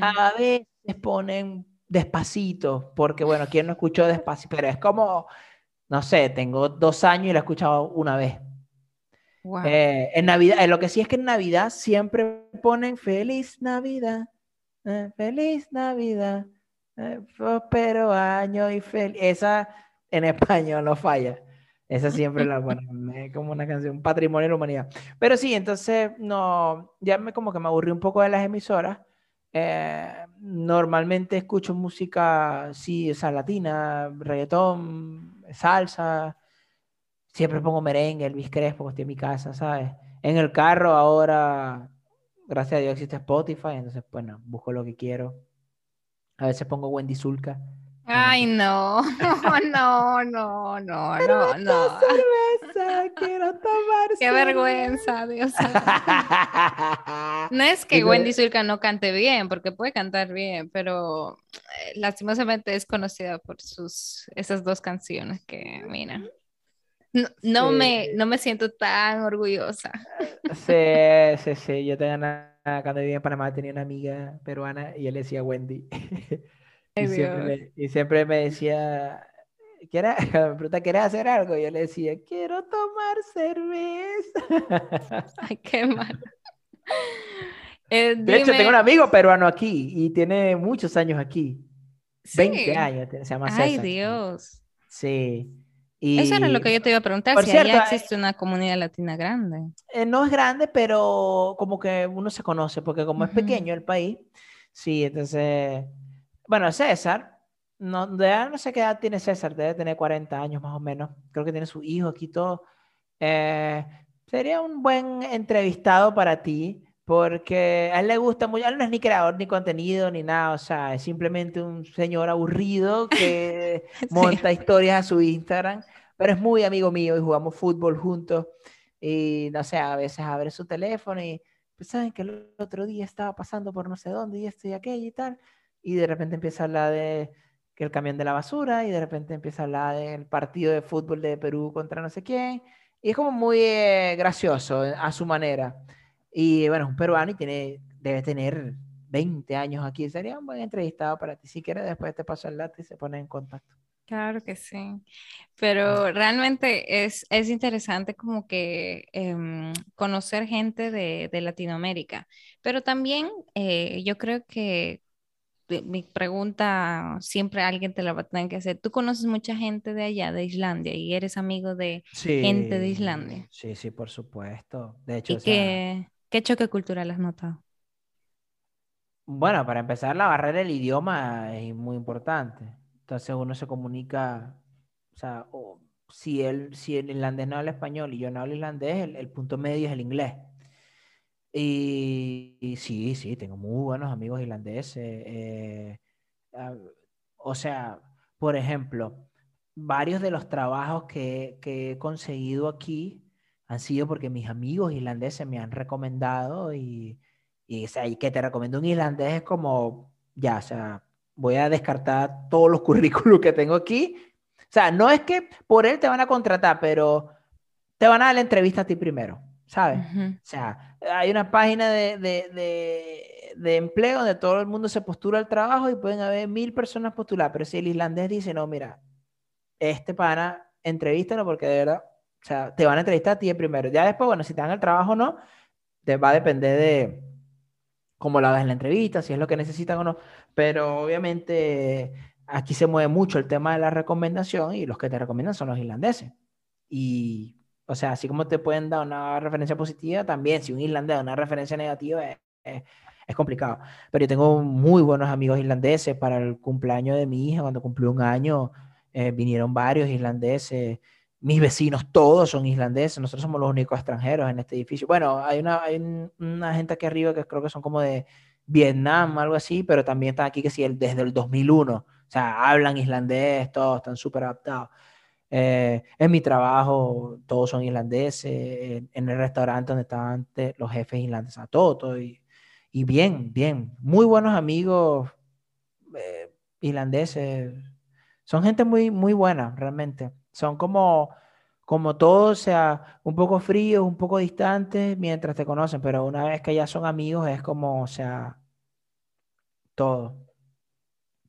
A veces ponen Despacito, porque bueno, ¿quién no escuchó Despacito? Pero es como, no sé, tengo dos años y lo he escuchado una vez. Eh, en Navidad, eh, lo que sí es que en Navidad siempre ponen Feliz Navidad, eh, Feliz Navidad, pero año y feliz. Esa en español no falla. Esa siempre la ponen como una canción, patrimonio de la humanidad. Pero sí, entonces, no, ya me como que me aburrí un poco de las emisoras. normalmente escucho música, sí, esa latina, reggaetón, salsa, siempre pongo merengue, Elvis Crespo, estoy en mi casa, ¿sabes? En el carro ahora, gracias a Dios existe Spotify, entonces, bueno, busco lo que quiero. A veces pongo Wendy Zulka. Ay, no, no, no, no, no, no. cerveza, quiero tomar Qué vergüenza, Dios. No es que Wendy Zulka no cante bien, porque puede cantar bien, pero eh, lastimosamente es conocida por sus esas dos canciones que, mira. No, me, no me siento tan orgullosa. Sí, sí, sí. Yo tenía una, cuando vivía en Panamá tenía una amiga peruana y él decía Wendy. y, siempre me, decía, ¿quieres, me pregunta, ¿quieres hacer algo? Y yo le decía, quiero tomar cerveza. Ay, qué mal. Eh, de hecho, tengo un amigo peruano aquí y tiene muchos años aquí. 20 años, se llama César. Ay, Dios. Sí. Eso era lo que yo te iba a preguntar, si allá existe una comunidad latina grande. Eh, no es grande, pero como que uno se conoce, porque como es pequeño el país, sí, entonces, bueno, César, no, no sé qué edad tiene César, debe tener 40 años más o menos, creo que tiene su hijo aquí todo. Eh, sería un buen entrevistado para ti, porque a él le gusta mucho, él no es ni creador ni contenido ni nada, o sea, es simplemente un señor aburrido que monta historias a su Instagram pero es muy amigo mío y jugamos fútbol juntos. Y no sé, a veces abre su teléfono y pues saben que el otro día estaba pasando por no sé dónde y esto y aquello y tal. Y de repente empieza a hablar de que el camión de la basura y de repente empieza a hablar del partido de fútbol de Perú contra no sé quién. Y es como muy eh, gracioso a su manera. Y bueno, es un peruano y tiene, debe tener 20 años aquí. Sería un buen entrevistado para ti. Si quieres, después te paso el dato y se pone en contacto. Claro que sí, pero realmente es, es interesante como que em, conocer gente de, de, Latinoamérica, pero también eh, yo creo que mi pregunta siempre alguien te la va a tener que hacer. Tú conoces mucha gente de allá, de Islandia, y eres amigo de gente de Islandia. Sí, sí, por supuesto. De hecho, ¿Y qué, qué choque cultural has notado? Bueno, para empezar, la barrera del idioma es muy importante. Entonces uno se comunica, o sea, si, él, si el irlandés no habla español y yo no hablo irlandés, el, punto medio es el inglés. Y, sí, sí, tengo muy buenos amigos irlandeses. Eh, ah, o sea, por ejemplo, varios de los trabajos que, que, he conseguido aquí han sido porque mis amigos irlandeses me han recomendado y, y, o sea, y que te recomiendo un irlandés es como, ya, o sea, voy a descartar todos los currículos que tengo aquí. O sea, no es que por él te van a contratar, pero te van a dar la entrevista a ti primero, ¿sabes? O sea, hay una página de, de, de, empleo donde todo el mundo se postula al trabajo y pueden haber mil personas postuladas, pero si el islandés dice, no, mira, este pana, entrevístalo porque de verdad, o sea, te van a entrevistar a ti primero. Ya después, bueno, si te dan el trabajo o no, te va a depender de cómo lo hagas en la entrevista, si es lo que necesitan o no. Pero obviamente aquí se mueve mucho el tema de la recomendación y los que te recomiendan son los irlandeses. Y, o sea, así como te pueden dar una referencia positiva, también si un irlandés da una referencia negativa es, complicado. Pero yo tengo muy buenos amigos irlandeses. Para el cumpleaños de mi hija, cuando cumplió un año, eh, vinieron varios irlandeses mis vecinos todos son islandeses, nosotros somos los únicos extranjeros en este edificio. Bueno, hay una, hay una gente aquí arriba que creo que son como de Vietnam, algo así, pero también están aquí que sí, desde el 2001. O sea, hablan islandés, todos están súper adaptados. Eh, en mi trabajo todos son irlandeses, en, el restaurante donde estaban los jefes irlandeses, a todo, y, y, bien, bien, muy buenos amigos eh, irlandeses, son gente muy, muy buena, realmente, son como, como todos, o sea, un poco fríos, un poco distantes mientras te conocen, pero una vez que ya son amigos es como, o sea, todo.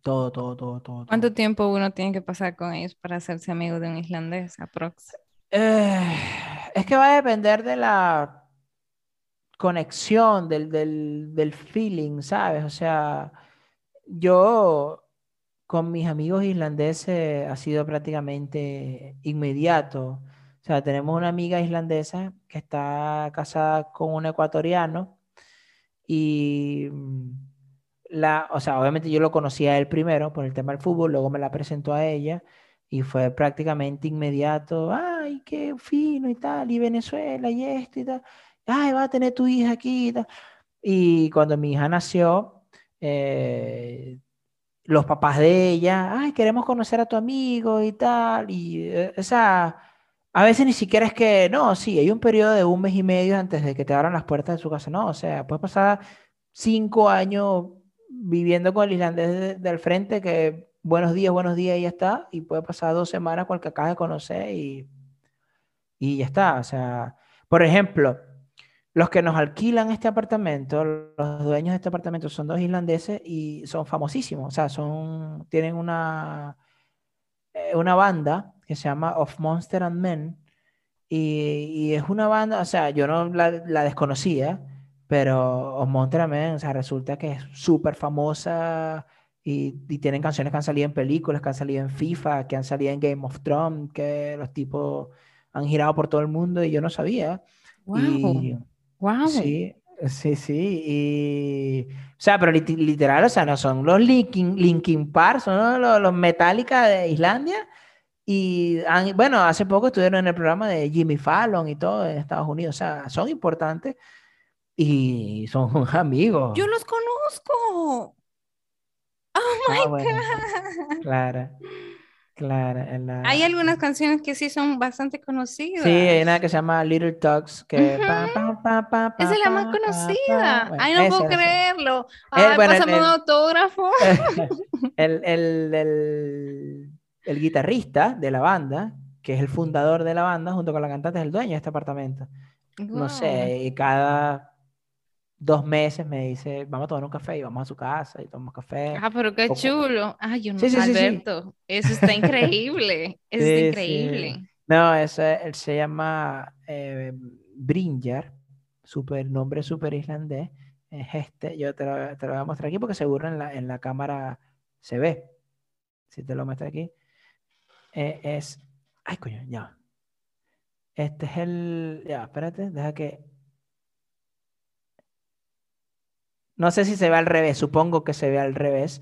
Todo, todo, todo, todo. ¿Cuánto tiempo uno tiene que pasar con ellos para hacerse amigo de un islandés, aprox? Eh, es que va a depender de la conexión, del, del, del feeling, ¿sabes? O sea, yo con mis amigos islandeses ha sido prácticamente inmediato. O sea, tenemos una amiga islandesa que está casada con un ecuatoriano y mm, la, o sea, obviamente yo lo conocía a él primero por el tema del fútbol, luego me la presentó a ella y fue prácticamente inmediato, ay, qué fino y tal, y Venezuela y esto y tal, ay, va a tener tu hija aquí y tal. Y cuando mi hija nació, eh, los papás de ella, ay, queremos conocer a tu amigo y tal, y eh, esa, a veces ni siquiera es que, no, sí, hay un periodo de un mes y medio antes de que te abran las puertas de su casa, no, o sea, puede pasar cinco años viviendo con el islandés del frente que buenos días, buenos días y ya está, y puede pasar dos semanas con el que acabas de conocer y, y ya está. O sea, por ejemplo, los que nos alquilan este apartamento, los dueños de este apartamento son dos islandeses y son famosísimos, o sea, son, tienen una, eh, una banda que se llama Of Monster and Men y, y es una banda, o sea, yo no la, la desconocía pero Os también, o sea, resulta que es súper famosa y, y, tienen canciones que han salido en películas, que han salido en FIFA, que han salido en Game of Thrones, que los tipos han girado por todo el mundo y yo no sabía. Wow. Wow. Sí, sí, sí. Y, o sea, pero literal, o sea, no son los Linkin, Linkin Park, son los, los Metallica de Islandia. Y bueno, hace poco estuvieron en el programa de Jimmy Fallon y todo en Estados Unidos. O sea, son importantes y son amigos. Yo los conozco. Oh ah, my God. Clara. Clara. Hay algunas canciones que sí son bastante conocidas. Sí, hay una que se llama Little Talks, que... Esa es la más conocida. Ay, no puedo creerlo. Ay, pásame un autógrafo. El, el, el, el, guitarrista de la banda, que es el fundador de la banda, junto con la cantante, es el dueño de este apartamento. No sé, y cada dos meses me dice, vamos a tomar un café y vamos a su casa y tomamos café. Ah, pero qué chulo. Ah, yo no sí, sí, Alberto. Eso está increíble. Eso está increíble. No, eso, él se llama eh, Brinjar, super, nombre súper islandés. Es este, yo te lo, te lo, voy a mostrar aquí porque seguro en la, en la cámara se ve. Si te lo muestro aquí. Eh, es, ay coño, ya. Este es el, ya, espérate, deja que No sé si se ve al revés, supongo que se ve al revés,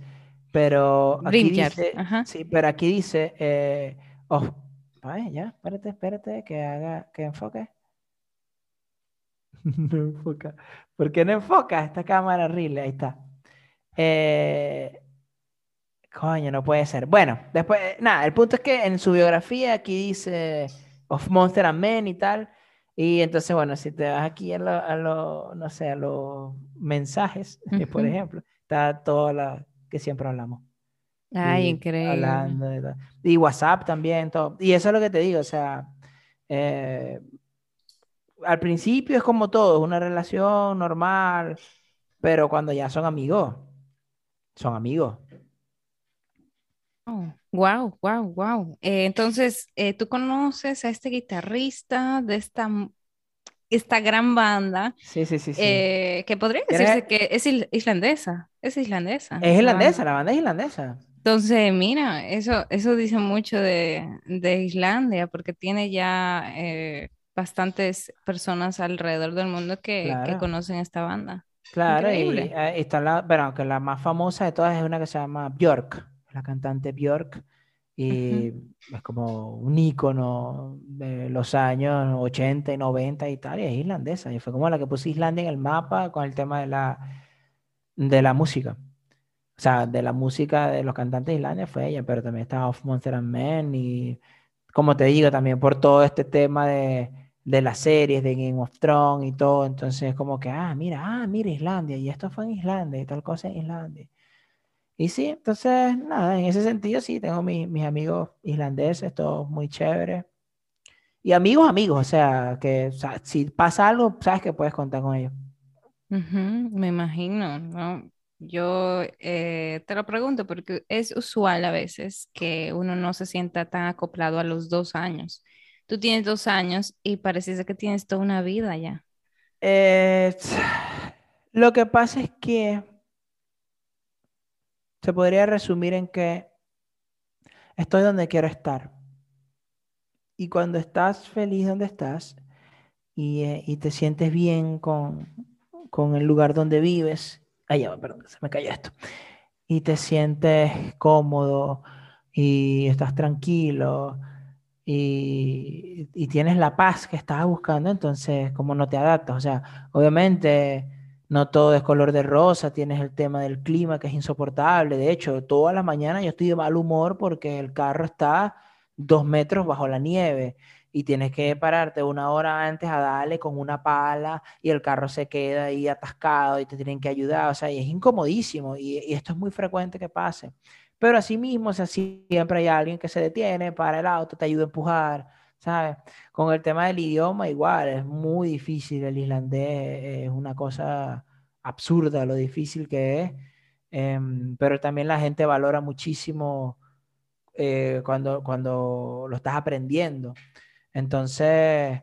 pero aquí dice, sí, pero aquí dice, eh, oh, ya, espérate, espérate, que haga, que enfoque. no enfoca. ¿Por qué no enfoca esta cámara horrible? Ahí está. Eh, coño, no puede ser. Bueno, después, nada, el punto es que en su biografía aquí dice Of Monster and Men y tal. Y entonces, bueno, si te vas aquí a los, no sé, a los mensajes, por ejemplo, está todo lo que siempre hablamos. Ay, increíble. y WhatsApp también, todo. Y eso es lo que te digo, o sea, eh, al principio es como todo, es una relación normal, pero cuando ya son amigos, son amigos. Wow, wow, wow. entonces, eh, ¿tú conoces a este guitarrista de esta, esta gran banda? Sí, sí, sí. Eh, que podría decirse que es islandesa. Es islandesa. Es islandesa, la banda es islandesa. Entonces, mira, eso, eso dice mucho de, de Islandia, porque tiene ya eh, bastantes personas alrededor del mundo que, que conocen esta banda. Claro, y está la, pero que la más famosa de todas es una que se llama Björk la cantante Björk, y es como un ícono de los años 80 y 90 y tal, y es islandesa, y fue como la que puso Islandia en el mapa con el tema de la, de la música. O sea, de la música de los cantantes de Islandia fue ella, pero también estaba Of Monster and Men y como te digo también, por todo este tema de, de las series de Game of Thrones y todo, entonces como que, ah, mira, ah, mira Islandia, y esto fue en Islandia, y tal cosa en Islandia. Y sí, entonces, nada, en ese sentido sí, tengo mis amigos islandeses, todos muy chéveres. Y amigos, amigos, o sea, que si pasa algo, sabes que puedes contar con ellos. me imagino, ¿no? Yo eh, te lo pregunto porque es usual a veces que uno no se sienta tan acoplado a los dos años. Tú tienes dos años y parece que tienes toda una vida ya. lo que pasa es que se podría resumir en que estoy donde quiero estar. Y cuando estás feliz donde estás y, eh, te sientes bien con, el lugar donde vives, ay, perdón, se me cayó esto, y te sientes cómodo y estás tranquilo y, y, tienes la paz que estabas buscando, entonces, ¿cómo no te adaptas? O sea, obviamente no todo es color de rosa, tienes el tema del clima que es insoportable, de hecho, todas las mañanas yo estoy de mal humor porque el carro está dos metros bajo la nieve y tienes que pararte una hora antes a darle con una pala y el carro se queda ahí atascado y te tienen que ayudar, o sea, es incomodísimo y, esto es muy frecuente que pase. Pero mismo, o sea, siempre hay alguien que se detiene, para el auto, te ayuda a empujar, Con el tema del idioma igual, es muy difícil el islandés, es una cosa absurda lo difícil que es, em, pero también la gente valora muchísimo eh, cuando, cuando lo estás aprendiendo. Entonces,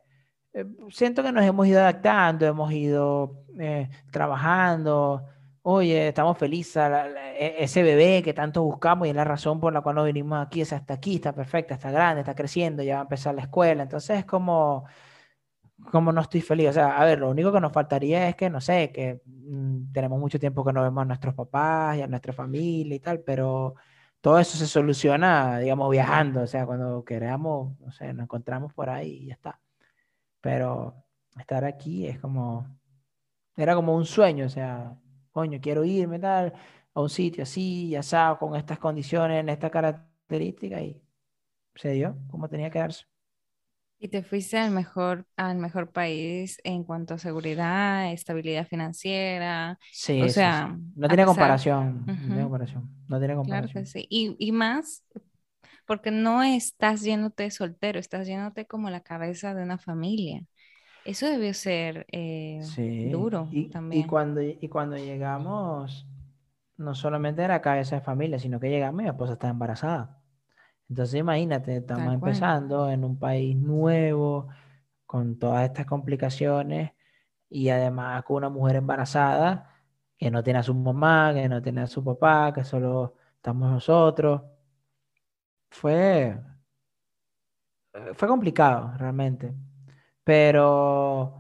eh, siento que nos hemos ido adaptando, hemos ido eh, trabajando. Oye, estamos felices. E, ese bebé que tanto buscamos y es la razón por la cual nos vinimos aquí, es hasta aquí, está perfecta, está grande, está creciendo, ya va a empezar la escuela. Entonces, es como, como no estoy feliz. O sea, a ver, lo único que nos faltaría es que, no sé, que mm, tenemos mucho tiempo que no vemos a nuestros papás y a nuestra familia y tal, pero todo eso se soluciona, digamos, viajando, o sea, cuando queramos, no sé, nos encontramos por ahí y ya está. Pero estar aquí es como, era como un sueño, o sea, coño, quiero irme tal, a un sitio así, ya sabes, con estas condiciones, en esta característica, y se dio como tenía que darse. Y te fuiste al mejor, al mejor país en cuanto a seguridad, estabilidad financiera. Sí, o sea, No, tiene comparación, no tiene comparación. No tiene comparación. Claro que sí. Y, y, más, porque no estás yéndote soltero, estás yéndote como la cabeza de una familia. Eso debió ser eh, duro también. Y cuando, y cuando llegamos, no solamente era cabeza de familia, sino que llegamos y mi esposa estaba embarazada. Entonces imagínate, estamos empezando en un país nuevo, con todas estas complicaciones y además con una mujer embarazada que no tiene a su mamá, que no tiene a su papá, que solo estamos nosotros. Fue, fue complicado realmente, pero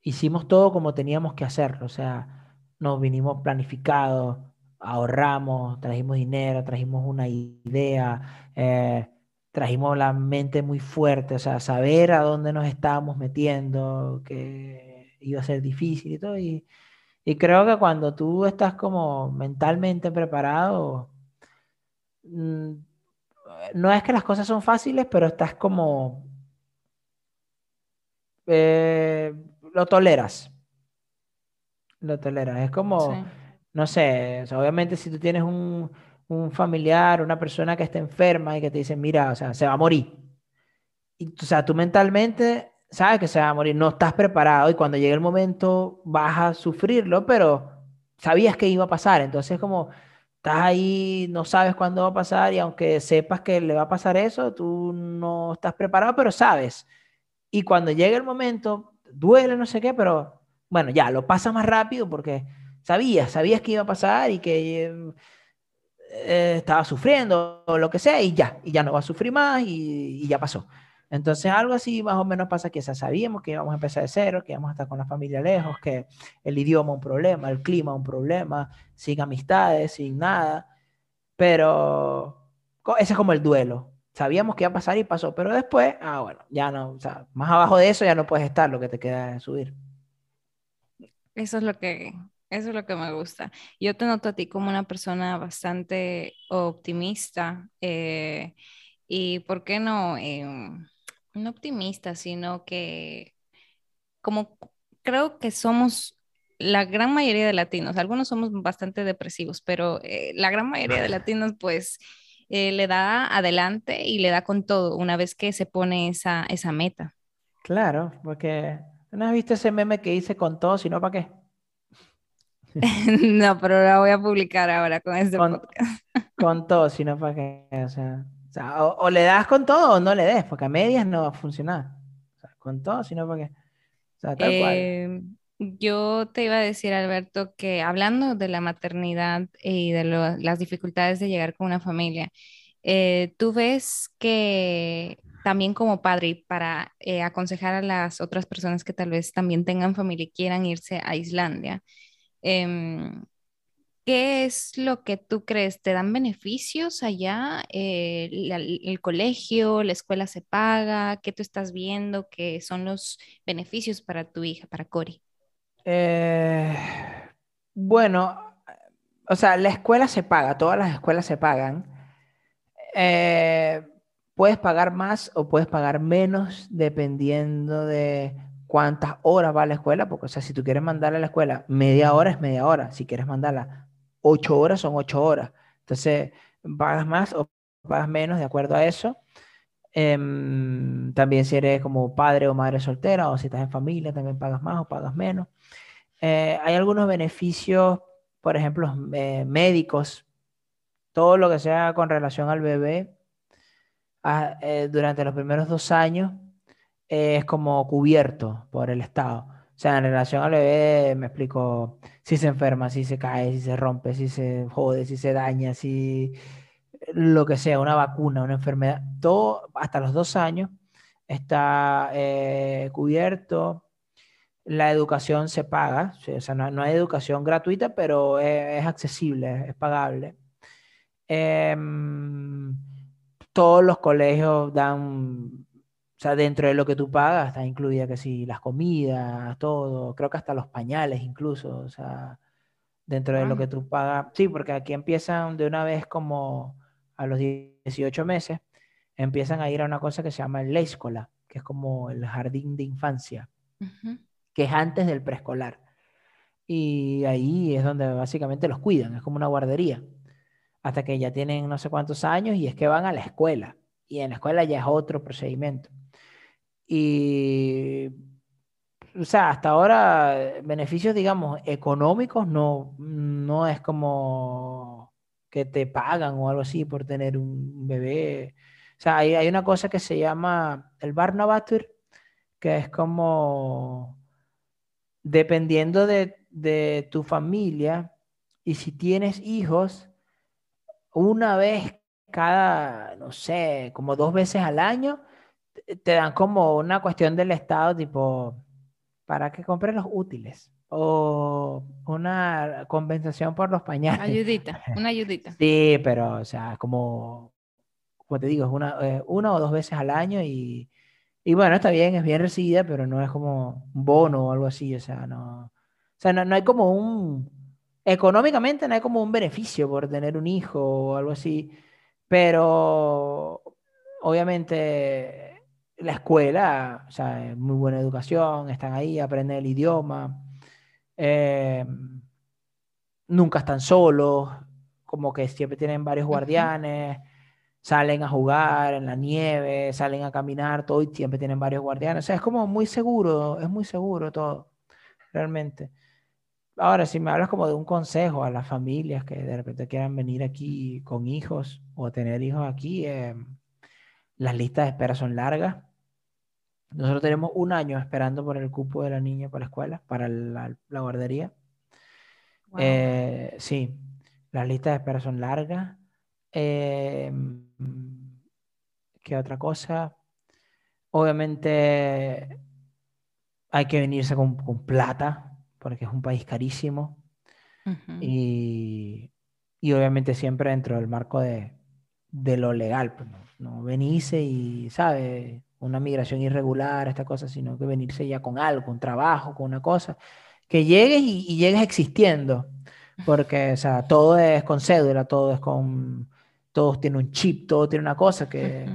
hicimos todo como teníamos que hacerlo, o sea, nos vinimos planificados, ahorramos, trajimos dinero, trajimos una idea, eh, trajimos la mente muy fuerte, o sea, saber a dónde nos estábamos metiendo, que iba a ser difícil y todo. Y, creo que cuando tú estás como mentalmente preparado, mm, no es que las cosas son fáciles, pero estás como... Eh, lo toleras. Lo toleras. Es como no sé, obviamente si tú tienes un, familiar, una persona que está enferma y que te dice, mira, o sea, se va a morir. Y, o sea, tú mentalmente sabes que se va a morir, no estás preparado y cuando llegue el momento vas a sufrirlo, pero sabías que iba a pasar. Entonces, como estás ahí, no sabes cuándo va a pasar y aunque sepas que le va a pasar eso, tú no estás preparado, pero sabes. Y cuando llegue el momento, duele, no sé qué, pero bueno, ya, lo pasa más rápido porque Sabías, sabías que iba a pasar y que eh, estaba sufriendo o lo que sea y ya, y ya no va a sufrir más y, ya pasó. Entonces algo así más o menos pasa que sabíamos que íbamos a empezar de cero, que íbamos a con la familia lejos, que el idioma un problema, el clima un problema, sin amistades, sin nada, pero ese es como el duelo. Sabíamos que iba a pasar y pasó, pero después, ah, bueno, ya no, o sea, más abajo de eso ya no puedes estar, lo que te queda es subir. Eso es lo que eso es lo que me gusta. Yo te noto a ti como una persona bastante optimista eh, y, ¿por qué no? Em, no optimista, sino que como creo que somos la gran mayoría de latinos, algunos somos bastante depresivos, pero eh, la gran mayoría de latinos pues eh, le da adelante y le da con todo una vez que se pone esa, esa meta. Claro, porque ¿no has visto ese meme que hice con todo, sino para qué? no, pero la voy a publicar ahora con este con, podcast. con todo, sino para qué. O sea, o, le das con todo o no le des, porque a medias no va a funcionar. con todo, sino para qué. O sea, tal cual. Yo te iba a decir, Alberto, que hablando de la maternidad y de las dificultades de llegar con una familia, eh, ¿tú ves que también como padre, para eh, aconsejar a las otras personas que tal vez también tengan familia y quieran irse a Islandia, em, ¿qué es lo que tú crees? ¿Te dan beneficios allá? Eh, el colegio, la escuela se paga? ¿Qué tú estás viendo que son los beneficios para tu hija, para Cori? Eh, bueno, o sea, la escuela se paga, todas las escuelas se pagan. Eh, puedes pagar más o puedes pagar menos dependiendo de cuántas horas va a la escuela, porque o sea, si tú quieres mandarla a la escuela media hora es media hora, si quieres mandarla ocho horas son ocho horas. Entonces, pagas más o pagas menos de acuerdo a eso. Em, también si eres como padre o madre soltera o si estás en familia, también pagas más o pagas menos. Eh, hay algunos beneficios, por ejemplo, eh, médicos, todo lo que sea con relación al bebé, ah, eh, durante los primeros dos años es como cubierto por el Estado. O sea, en relación al bebé, me explico, si se enferma, si se cae, si se rompe, si se jode, si se daña, si lo que sea, una vacuna, una enfermedad, todo hasta los dos años está cubierto la educación se paga, o sea, no, hay educación gratuita, pero es, accesible, es pagable. Em, todos los colegios dan, o sea, dentro de lo que tú pagas está incluida que sí, las comidas, todo, creo que hasta los pañales incluso, o sea, dentro de lo que tú pagas. Sí, porque aquí empiezan de una vez como a los 18 meses, empiezan a ir a una cosa que se llama el Leiscola, que es como el jardín de infancia que es antes del preescolar. Y ahí es donde básicamente los cuidan, es como una guardería, hasta que ya tienen no sé cuántos años y es que van a la escuela. Y en la escuela ya es otro procedimiento. Y, o sea, hasta ahora beneficios, digamos, económicos no, no es como que te pagan o algo así por tener un bebé. O sea, hay, hay una cosa que se llama el Barnabatur, que es como dependiendo de, tu familia y si tienes hijos, una vez cada, no sé, como dos veces al año, te dan como una cuestión del Estado, tipo, para que compres los útiles o una compensación por los pañales. Ayudita, una ayudita. Sí, pero, o sea, como, como te digo, es una, eh, una o dos veces al año y, y bueno, está bien, es bien recibida, pero no es como un bono o algo así, o sea, no, o sea, no, hay como un, económicamente no hay como un beneficio por tener un hijo o algo así, pero obviamente la escuela, o sea, muy buena educación, están ahí, aprenden el idioma, eh, nunca están solos, como que siempre tienen varios guardianes salen a jugar en la nieve, salen a caminar, todo y siempre tienen varios guardianes. O sea, es como muy seguro, es muy seguro todo, realmente. Ahora, si me hablas como de un consejo a las familias que de repente quieran venir aquí con hijos o tener hijos aquí, eh, las listas de espera son largas. Nosotros tenemos un año esperando por el cupo de la niña para la escuela, para la, guardería. Eh, sí, las listas de espera son largas. Eh, ¿Qué otra cosa? Obviamente hay que venirse con, plata, porque es un país carísimo. y, obviamente siempre dentro del marco de, lo legal. Pues, no, venirse y, ¿sabes? Una migración irregular, esta cosa, sino que venirse ya con algo, con trabajo, con una cosa. Que llegues y, y llegues existiendo. Porque, o sea, todo es con cédula, todo es con todos tienen un chip, todo tiene una cosa que,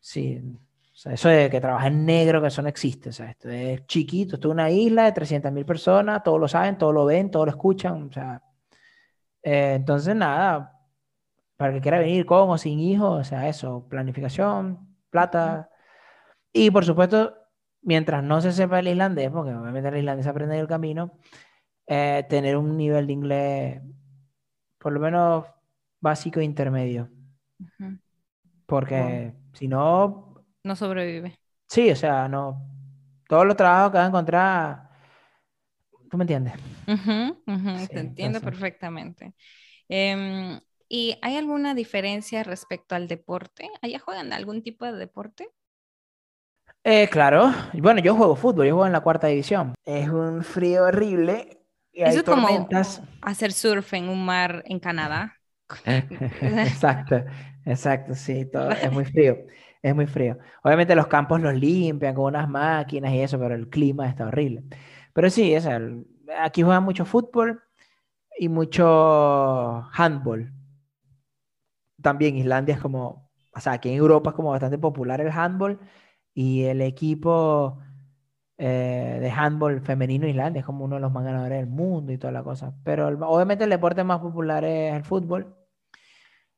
sí, o sea, eso de que trabaja en negro, que eso no existe, o sea, esto es chiquito, esto es una isla de 300.000 personas, todos lo saben, todos lo ven, todos lo escuchan, o sea, eh, entonces nada, para que quiera venir con o sin hijos, o sea, eso, planificación, plata, y por supuesto, mientras no se sepa el islandés, porque obviamente el islandés aprende en el camino, eh, tener un nivel de inglés por lo menos básico e intermedio. Porque si no... No sobrevive. Sí, o sea, no... Todos los trabajos que vas a encontrar... ¿Tú me entiendes? te entiendo perfectamente. Em, ¿Y hay alguna diferencia respecto al deporte? ¿Allá juegan algún tipo de deporte? Eh, claro. Bueno, yo juego fútbol, yo juego en la cuarta división. Es un frío horrible. Eso es como hacer surf en un mar en Canadá. exacto, exacto, sí, todo, es muy frío, es muy frío. Obviamente los campos los limpian con unas máquinas y eso, pero el clima está horrible. Pero sí, es aquí juegan mucho fútbol y mucho handball. También Islandia es como, o sea, aquí en Europa es como bastante popular el handball y el equipo eh, de handball femenino Islandia, es como uno de los más ganadores del mundo y toda la cosa. Pero obviamente el deporte más popular es el fútbol.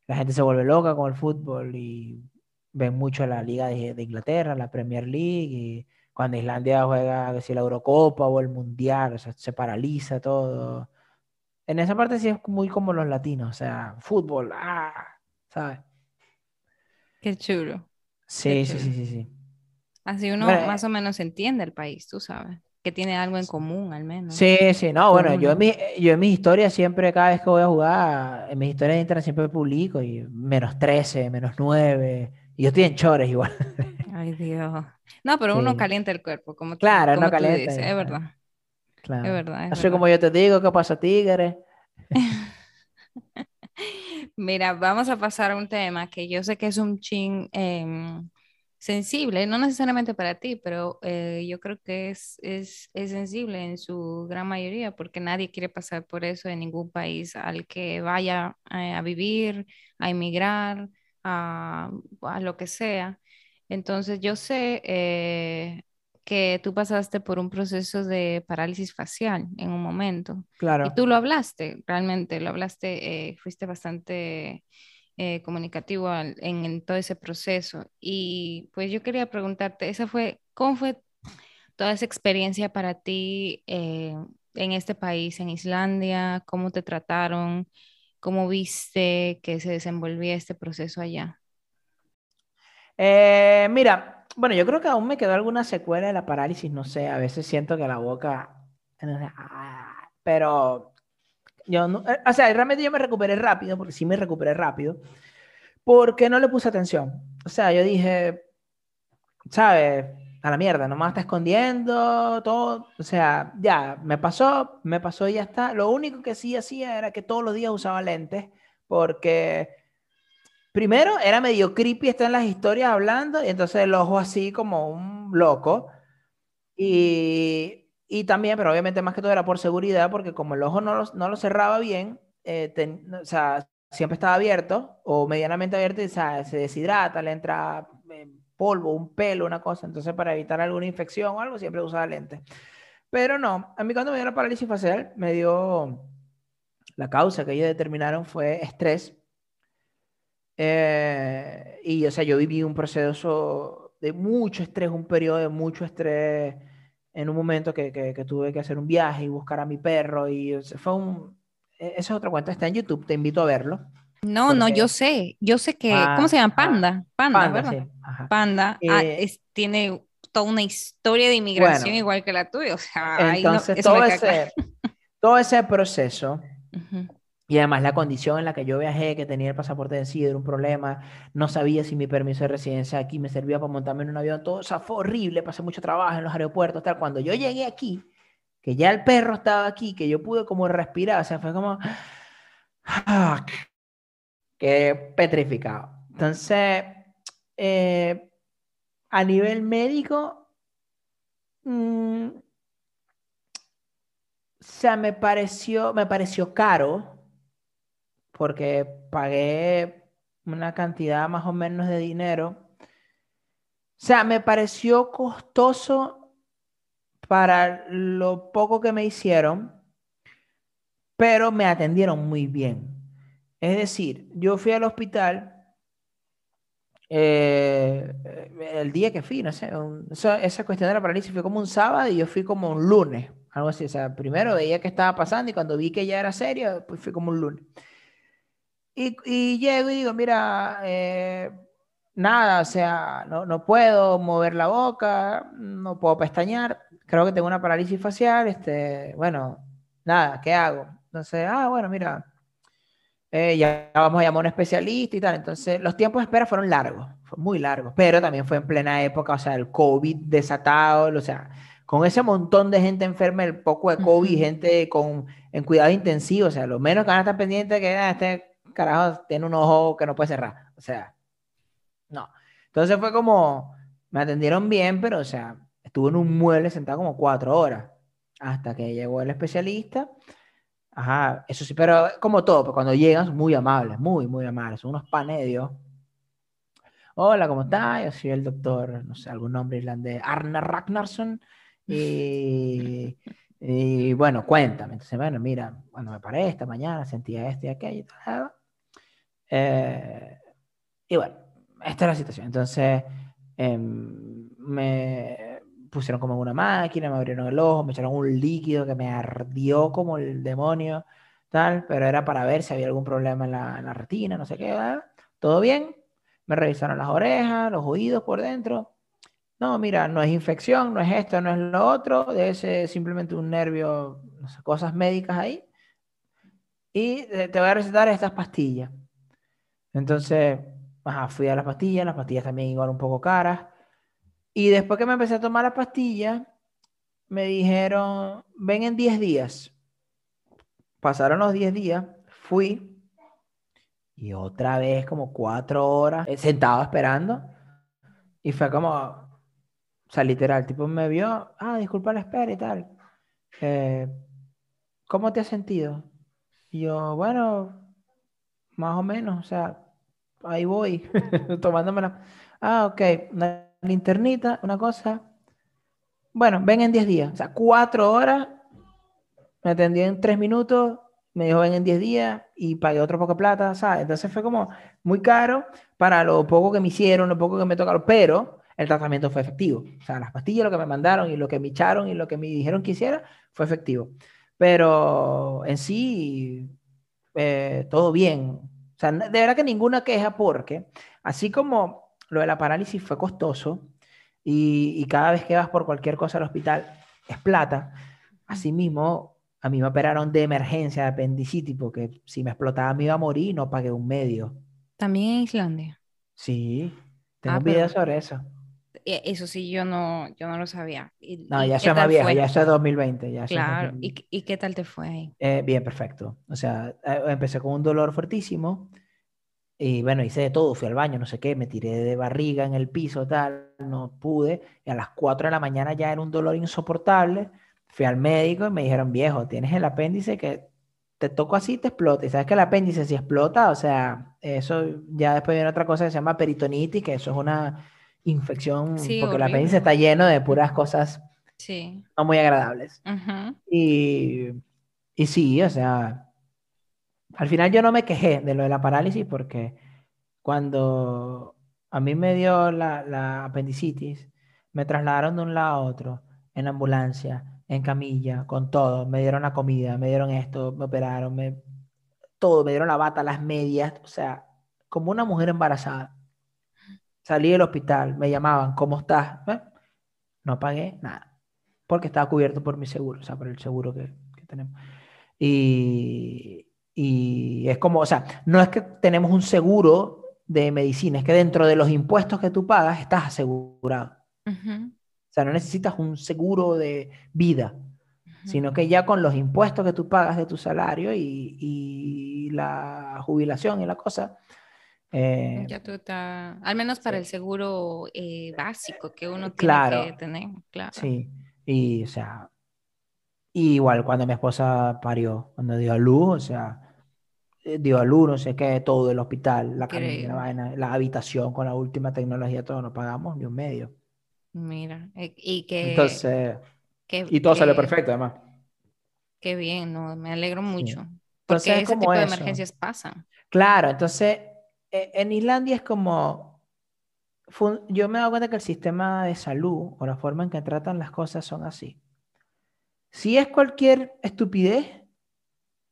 La gente se vuelve loca con el fútbol y ven mucho la Liga de, Inglaterra, la Premier League, y cuando Islandia juega si la Eurocopa o el Mundial, o sea, se paraliza todo. En esa parte sí es muy como los latinos, o sea, fútbol, ah, ¿sabes? Qué chulo. Sí, sí, sí, sí, sí. Así uno más o menos entiende el país, tú sabes, que tiene algo en común al menos. Sí, sí, no, bueno, yo en, mi, yo en mis historias siempre, cada vez que voy a jugar, en mis historias de Instagram siempre publico y menos 13, menos 9, y yo estoy en chores igual. Ay, Dios. No, pero uno calienta el cuerpo, como, claro, como no calienta, es verdad. Claro. Es verdad. Así como yo te digo, ¿qué pasa, tigre? Mira, vamos a pasar a un tema que yo sé que es un ching em, sensible, no necesariamente para ti, pero eh, yo creo que es, es, es, sensible en su gran mayoría porque nadie quiere pasar por eso en ningún país al que vaya eh, a vivir, a emigrar, a, a, lo que sea. Entonces yo sé eh, que tú pasaste por un proceso de parálisis facial en un momento. Claro. Y tú lo hablaste, realmente lo hablaste, fuiste bastante eh, comunicativo en, todo ese proceso. Y pues yo quería preguntarte, esa fue, ¿cómo fue toda esa experiencia para ti eh, en este país, en Islandia? ¿Cómo te trataron? ¿Cómo viste que se desenvolvía este proceso allá? Eh, mira, bueno, yo creo que aún me quedó alguna secuela de la parálisis, no sé, a veces siento que la boca, ah, pero yo no, eh, o sea, realmente yo me recuperé rápido, porque sí me recuperé rápido, porque no le puse atención. O sea, yo dije, ¿sabes? A la mierda, nomás está escondiendo todo. O sea, ya, me pasó, me pasó y ya está. Lo único que sí hacía era que todos los días usaba lentes, porque primero era medio creepy estar en las historias hablando, y entonces el ojo así como un loco. Y y también, pero obviamente más que todo era por seguridad, porque como el ojo no lo, no lo cerraba bien, eh, o sea, siempre estaba abierto o medianamente abierto y o sea, se deshidrata, le entra eh, polvo, un pelo, una cosa. Entonces, para evitar alguna infección o algo, siempre usaba lentes. Pero no, a mí cuando me dio la parálisis facial, me dio la causa que ellos determinaron fue estrés. Eh, y, o sea, yo viví un proceso de mucho estrés, un periodo de mucho estrés en un momento que, que, tuve que hacer un viaje y buscar a mi perro y fue un... E, ese es otro cuento, está en YouTube, te invito a verlo. No, no, yo sé, yo sé que, ¿cómo se llama? Panda, Panda, ¿verdad? Panda, ah, eh, es, tiene toda una historia de inmigración igual que la tuya, o sea, entonces todo, ese, todo ese proceso y además la condición en la que yo viajé, que tenía el pasaporte vencido, era un problema. No sabía si mi permiso de residencia aquí me servía para montarme en un avión. Todo, o sea, fue horrible. Pasé mucho trabajo en los aeropuertos, tal. Cuando yo llegué aquí, que ya el perro estaba aquí, que yo pude como respirar, o sea, fue como... ¡Ah! que petrificado. Entonces, eh, a nivel médico, mm, o sea, me pareció, me pareció caro porque pagué una cantidad más o menos de dinero. O sea, me pareció costoso para lo poco que me hicieron, pero me atendieron muy bien. Es decir, yo fui al hospital eh, el día que fui, no sé, esa, cuestión de la parálisis fue como un sábado y yo fui como un lunes, algo así. O sea, primero veía qué estaba pasando y cuando vi que ya era serio, pues fui como un lunes. Y, y llego y digo, mira, eh, nada, o sea, no, no, puedo mover la boca, no puedo pestañear, creo que tengo una parálisis facial, este, bueno, nada, ¿qué hago? Entonces, ah, bueno, mira, eh, ya vamos a llamar a un especialista y tal. Entonces, los tiempos de espera fueron largos, muy largos, pero también fue en plena época, o sea, el COVID desatado, o sea, con ese montón de gente enferma, el poco de COVID, gente con, en cuidado intensivo, o sea, lo menos que van a estar pendientes que ah, este carajo tiene un ojo que no puede cerrar, o sea, no. Entonces fue como, me atendieron bien, pero, o sea, estuve en un mueble sentado como cuatro horas, hasta que llegó el especialista Ajá, eso sí, pero como todo, pues cuando llegan muy amables, muy, muy amables, son unos panes de. Hola, ¿cómo estás? Yo soy el doctor, no sé, algún nombre irlandés, Arne Ragnarsson. Y, y, bueno, cuéntame. Entonces, bueno, mira, cuando me paré esta mañana, sentía este y aquello. Eh, y bueno, esta es la situación. Entonces, em, me, pusieron como una máquina, me abrieron el ojo, me echaron un líquido que me ardió como el demonio, tal, pero era para ver si había algún problema en la, retina, no sé qué, todo bien, me revisaron las orejas, los oídos por dentro, no, mira, no es infección, no es esto, no es lo otro, ser simplemente un nervio, no sé, cosas médicas ahí, y te voy a recetar estas pastillas. Entonces, fui a las pastillas, las pastillas también igual un poco caras, y después que me empecé a tomar la pastilla, me dijeron, ven en 10 días. Pasaron los 10 días, fui y otra vez como cuatro horas sentado esperando. Y fue como, o sea, literal, tipo me vio, ah, disculpa la espera y tal. Eh, ¿Cómo te has sentido? Y yo, bueno, más o menos, o sea, ahí voy, tomándomela. Ah, ok, linternita, una cosa. Bueno, ven en 10 días. O sea, cuatro horas. Me atendió en tres minutos. Me dijo ven en 10 días y pagué otro poco de plata, ¿sabes? Entonces fue como muy caro para lo poco que me hicieron, lo poco que me tocaron, pero el tratamiento fue efectivo. O sea, las pastillas, lo que me mandaron y lo que me echaron y lo que me dijeron que hiciera fue efectivo. Pero en sí, eh, todo bien. O sea, de verdad que ninguna queja porque, así como lo de la parálisis fue costoso y, cada vez que vas por cualquier cosa al hospital es plata. Asimismo, a mí me operaron de emergencia de apendicitis porque si me explotaba me iba a morir y no pagué un medio. ¿También en Islandia? Sí, tengo ah, un video sobre eso. E, eso sí, yo no, yo no lo sabía. no, ya soy más viejo, ya es 2020. Ya claro, ¿Y, ¿Y, qué tal te fue ahí? Eh, bien, perfecto. O sea, eh, empecé con un dolor fuertísimo y bueno, hice de todo, fui al baño, no sé qué, me tiré de barriga en el piso, tal, no pude. Y a las 4 de la mañana ya era un dolor insoportable. Fui al médico y me dijeron, viejo, tienes el apéndice que te toco así te explota. Y sabes que el apéndice si explota, o sea, eso ya después viene otra cosa que se llama peritonitis, que eso es una infección, porque el apéndice está lleno de puras cosas sí. no muy agradables. y, y sí, o sea, al final yo no me quejé de lo de la parálisis porque cuando a mí me dio la, apendicitis, me trasladaron de un lado a otro, en ambulancia, en camilla, con todo. Me dieron la comida, me dieron esto, me operaron, me, todo, me dieron la bata, las medias, o sea, como una mujer embarazada. Salí del hospital, me llamaban, ¿cómo estás? ¿Eh? No pagué nada, porque estaba cubierto por mi seguro, o sea, por el seguro que, que tenemos. Y, y es como, o sea, no es que tenemos un seguro de medicina, es que dentro de los impuestos que tú pagas estás asegurado. O sea, no necesitas un seguro de vida, sino que ya con los impuestos que tú pagas de tu salario y, y la jubilación y la cosa. Eh, ya tú estás, al menos para el seguro eh, básico que uno tiene que tener, claro. Sí, y o sea, igual cuando mi esposa parió, cuando dio a luz, o sea, eh, dio a luz, no sé qué, todo el hospital, la camilla, la vaina, la habitación con la última tecnología, todo, no pagamos ni un medio. Mira, e, y que... Entonces, y todo sale perfecto además. Qué bien, no, me alegro mucho. porque ese tipo de emergencias pasan. Claro, entonces en Islandia es como, yo me he dado cuenta que el sistema de salud o la forma en que tratan las cosas son así. Si es cualquier estupidez,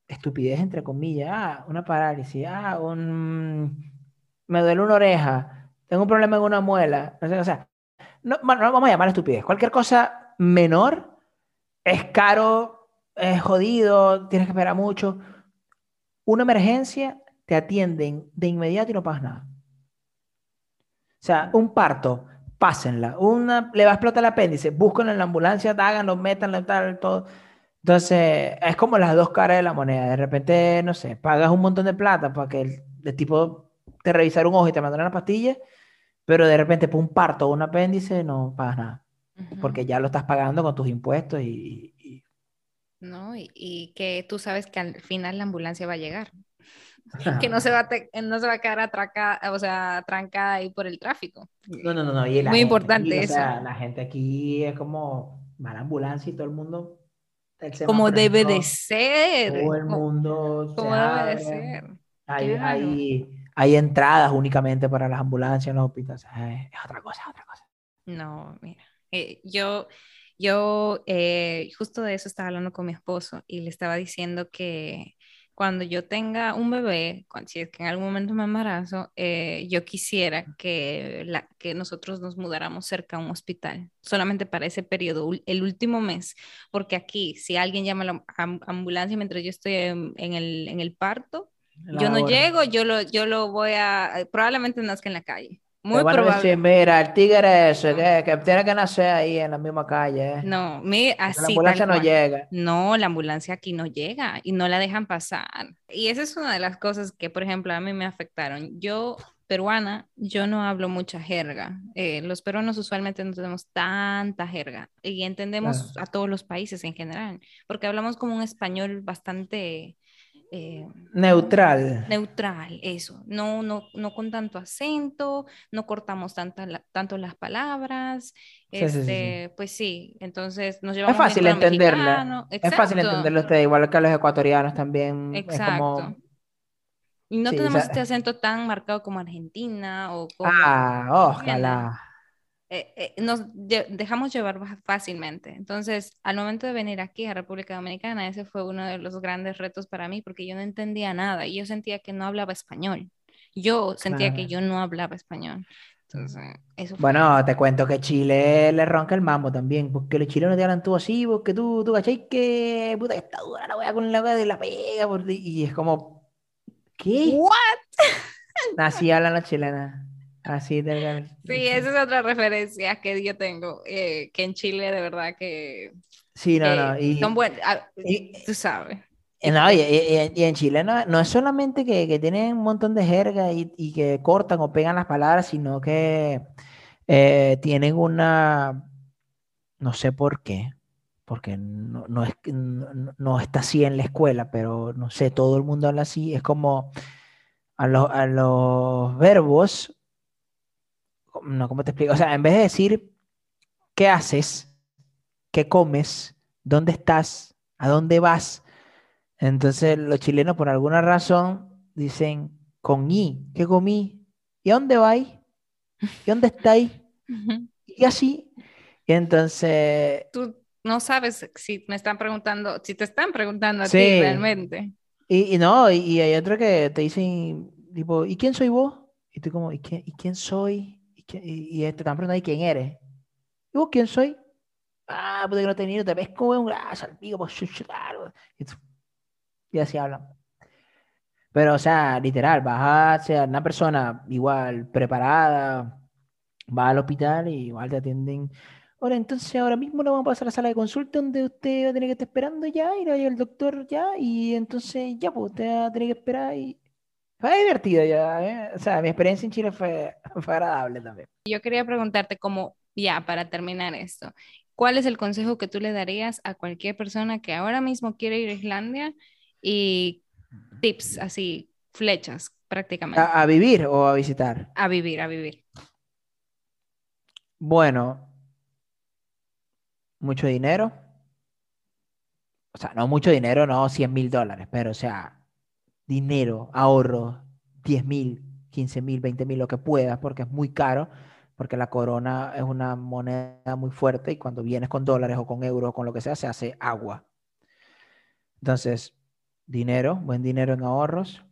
estupidez entre comillas, ah, una parálisis, ah, un, me duele una oreja, tengo un problema en una muela, o sea, no, vamos a llamar estupidez, cualquier cosa menor es caro, es jodido, tienes que esperar mucho. Una emergencia te atienden de inmediato y no pagas nada. O sea, un parto, pásenla. Una, le va a explotar el apéndice, búsquenlo en la ambulancia, háganlo, métanlo, tal, todo. Entonces, es como las dos caras de la moneda. De repente, no sé, pagas un montón de plata para que el, tipo te revisara un ojo y te mandara una pastilla, pero de repente por un parto o un apéndice no pagas nada. Porque ya lo estás pagando con tus impuestos y... No, y, y que tú sabes que al final la ambulancia va a llegar. Que no se va a, no se va a quedar atracada, o sea, trancada ahí por el tráfico. No, no, no, no. Muy importante eso. O sea, la gente aquí es como va la ambulancia y todo el mundo. como debe de ser. Todo el mundo. Como debe de ser. Hay, hay, hay, entradas únicamente para las ambulancias en los hospitales. Es otra cosa, otra cosa. No, mira. Eh, yo, yo eh, justo de eso estaba hablando con mi esposo y le estaba diciendo que cuando yo tenga un bebé, si es que en algún momento me embarazo, eh, yo quisiera que, la, que nosotros nos mudáramos cerca a un hospital, solamente para ese periodo, el último mes, porque aquí, si alguien llama a la ambulancia mientras yo estoy en, el, en el, parto, yo no llego, yo lo, yo lo voy a, probablemente nazca en la calle. Muy probable. mira, el tigre ese, que, tiene que nacer ahí en la misma calle. ¿eh? No, mi, así. La ambulancia no llega. No, la ambulancia aquí no llega y no la dejan pasar. Y esa es una de las cosas que, por ejemplo, a mí me afectaron. Yo, peruana, yo no hablo mucha jerga. Eh, los peruanos usualmente no tenemos tanta jerga y entendemos a todos los países en general, porque hablamos como un español bastante eh, neutral. Neutral, eso. No, no, no con tanto acento, no cortamos tanto las palabras. este, Pues sí, entonces nos llevamos Es fácil entenderla. Es fácil entenderlo usted, igual que los ecuatorianos también. Exacto. Y no tenemos este acento tan marcado como Argentina o como... Ah, ojalá. Eh, eh, nos dejamos llevar fácilmente. Entonces, al momento de venir aquí a República Dominicana, ese fue uno de los grandes retos para mí porque yo no entendía nada y yo sentía que no hablaba español. Yo sentía que yo no hablaba español. Entonces, eso Bueno, te cuento que Chile le ronca el mambo también, porque los chilenos te hablan tú así, porque tú, tú cachai que puta está dura la wea con la wea de la pega, y es como, ¿qué? ¿What? Así hablan los chilenos. Así de Sí, esa es otra referencia que yo tengo, eh, que en Chile de verdad que... Sí, no, no. Y, son buenos, ah, tú sabes. No, y, y, en Chile no, es solamente que, que, tienen un montón de jerga y, y, que cortan o pegan las palabras, sino que eh, tienen una, no sé por qué, porque no, no, es, no, no, está así en la escuela, pero no sé, todo el mundo habla así, es como a, los, a los verbos no, ¿cómo te explico? O sea, en vez de decir qué haces, qué comes, dónde estás, a dónde vas, entonces los chilenos por alguna razón dicen con i, ¿qué comí? ¿Y a dónde vais? ¿Y dónde estáis? Y así. Y entonces... Tú no sabes si me están preguntando, si te están preguntando a ti realmente. Y, no, y, hay otro que te dicen, tipo, ¿y quién soy vos? Y tú como, ¿y quién, ¿y quién soy? Y, te están preguntando, quién eres? ¿Y vos quién soy? Ah, pues que no te te ves como un grasa, al pues y así hablan. Pero, o sea, literal, vas a ser una persona igual preparada, va al hospital y igual te atienden. Ahora, entonces, ahora mismo nos vamos a pasar a la sala de consulta donde usted va a tener que estar esperando ya, ir al doctor ya, y entonces ya, pues usted va a tener que esperar y fue divertido ya, ¿eh? o sea, mi experiencia en Chile fue, fue agradable también. Yo quería preguntarte como, ya, para terminar esto, ¿cuál es el consejo que tú le darías a cualquier persona que ahora mismo quiere ir a Islandia y tips, así, flechas, prácticamente. ¿A, a vivir o a visitar? A vivir, a vivir. Bueno, mucho dinero. O sea, no mucho dinero, no 100 mil dólares, pero o sea, dinero, ahorro, 10 mil, 15 mil, 20 mil, lo que puedas, porque es muy caro, porque la corona es una moneda muy fuerte y cuando vienes con dólares o con euros o con lo que sea, se hace agua. Entonces, dinero, buen dinero en ahorros,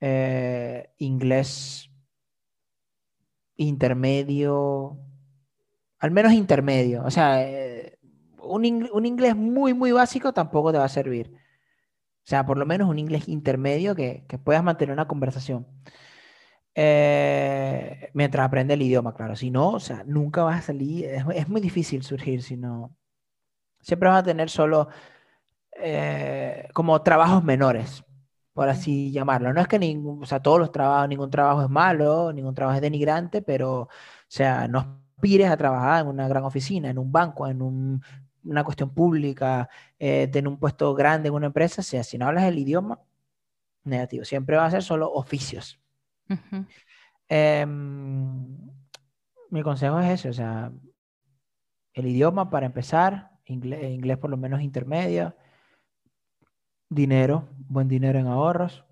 eh, inglés intermedio, al menos intermedio, o sea, eh, un, un inglés muy, muy básico tampoco te va a servir. O sea, por lo menos un inglés intermedio que, que puedas mantener una conversación. Eh, mientras aprende el idioma, claro. Si no, o sea, nunca vas a salir. Es, es muy difícil surgir si no. Siempre vas a tener solo eh, como trabajos menores, por así llamarlo. No es que ningún, o sea, todos los trabajos, ningún trabajo es malo, ningún trabajo es denigrante, pero, o sea, no aspires a trabajar en una gran oficina, en un banco, en un, una cuestión pública, eh, tener un puesto grande en una empresa, o sea, si no hablas el idioma, negativo. Siempre va a ser solo oficios. Em, mi consejo es ese, o sea, el idioma para empezar, inglés, inglés por lo menos intermedio, dinero, buen dinero en ahorros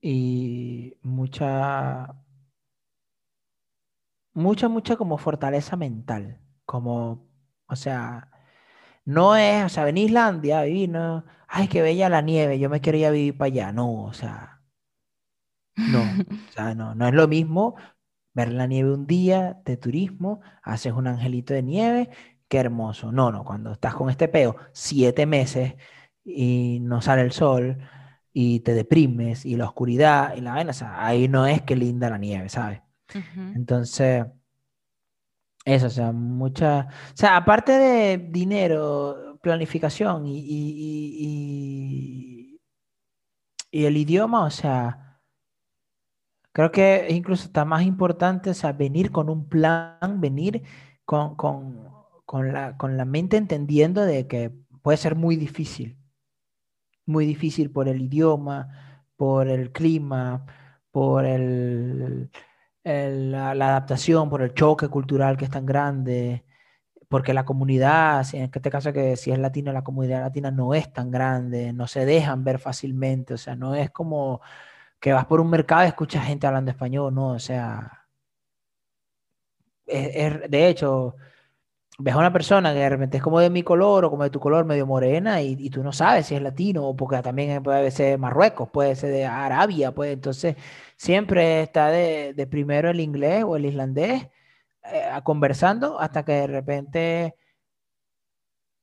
y mucha, mucha, mucha como fortaleza mental, como, o sea, no es, o sea, ven a Islandia, vivir, no, ay, qué bella la nieve, yo me quiero ir a vivir para allá, no, o sea, no, o sea, no, no es lo mismo ver la nieve un día de turismo, haces un angelito de nieve, qué hermoso. No, no, cuando estás con este peo siete meses y no sale el sol y te deprimes y la oscuridad y la vaina, o sea, ahí no es que linda la nieve, ¿sabes? Ujú. Entonces, eso, o sea, mucha, o sea, aparte de dinero, planificación y, y, y, el idioma, o sea... Creo que incluso está más importante, o sea, venir con un plan, venir con, con, con la, con la mente entendiendo de que puede ser muy difícil, muy difícil por el idioma, por el clima, por el, el- la, la adaptación, por el choque cultural que es tan grande, porque la comunidad, en este caso que si es latino, la comunidad latina no es tan grande, no se dejan ver fácilmente, o sea, no es como que vas por un mercado y escuchas gente hablando español, no, o sea, es- de hecho, ves a una persona que de repente es como de mi color o como de tu color, medio morena, y, y tú no sabes si es latino, porque también puede ser de Marruecos, puede ser de Arabia, pues entonces siempre está de, de primero el inglés o el islandés eh, conversando hasta que de repente,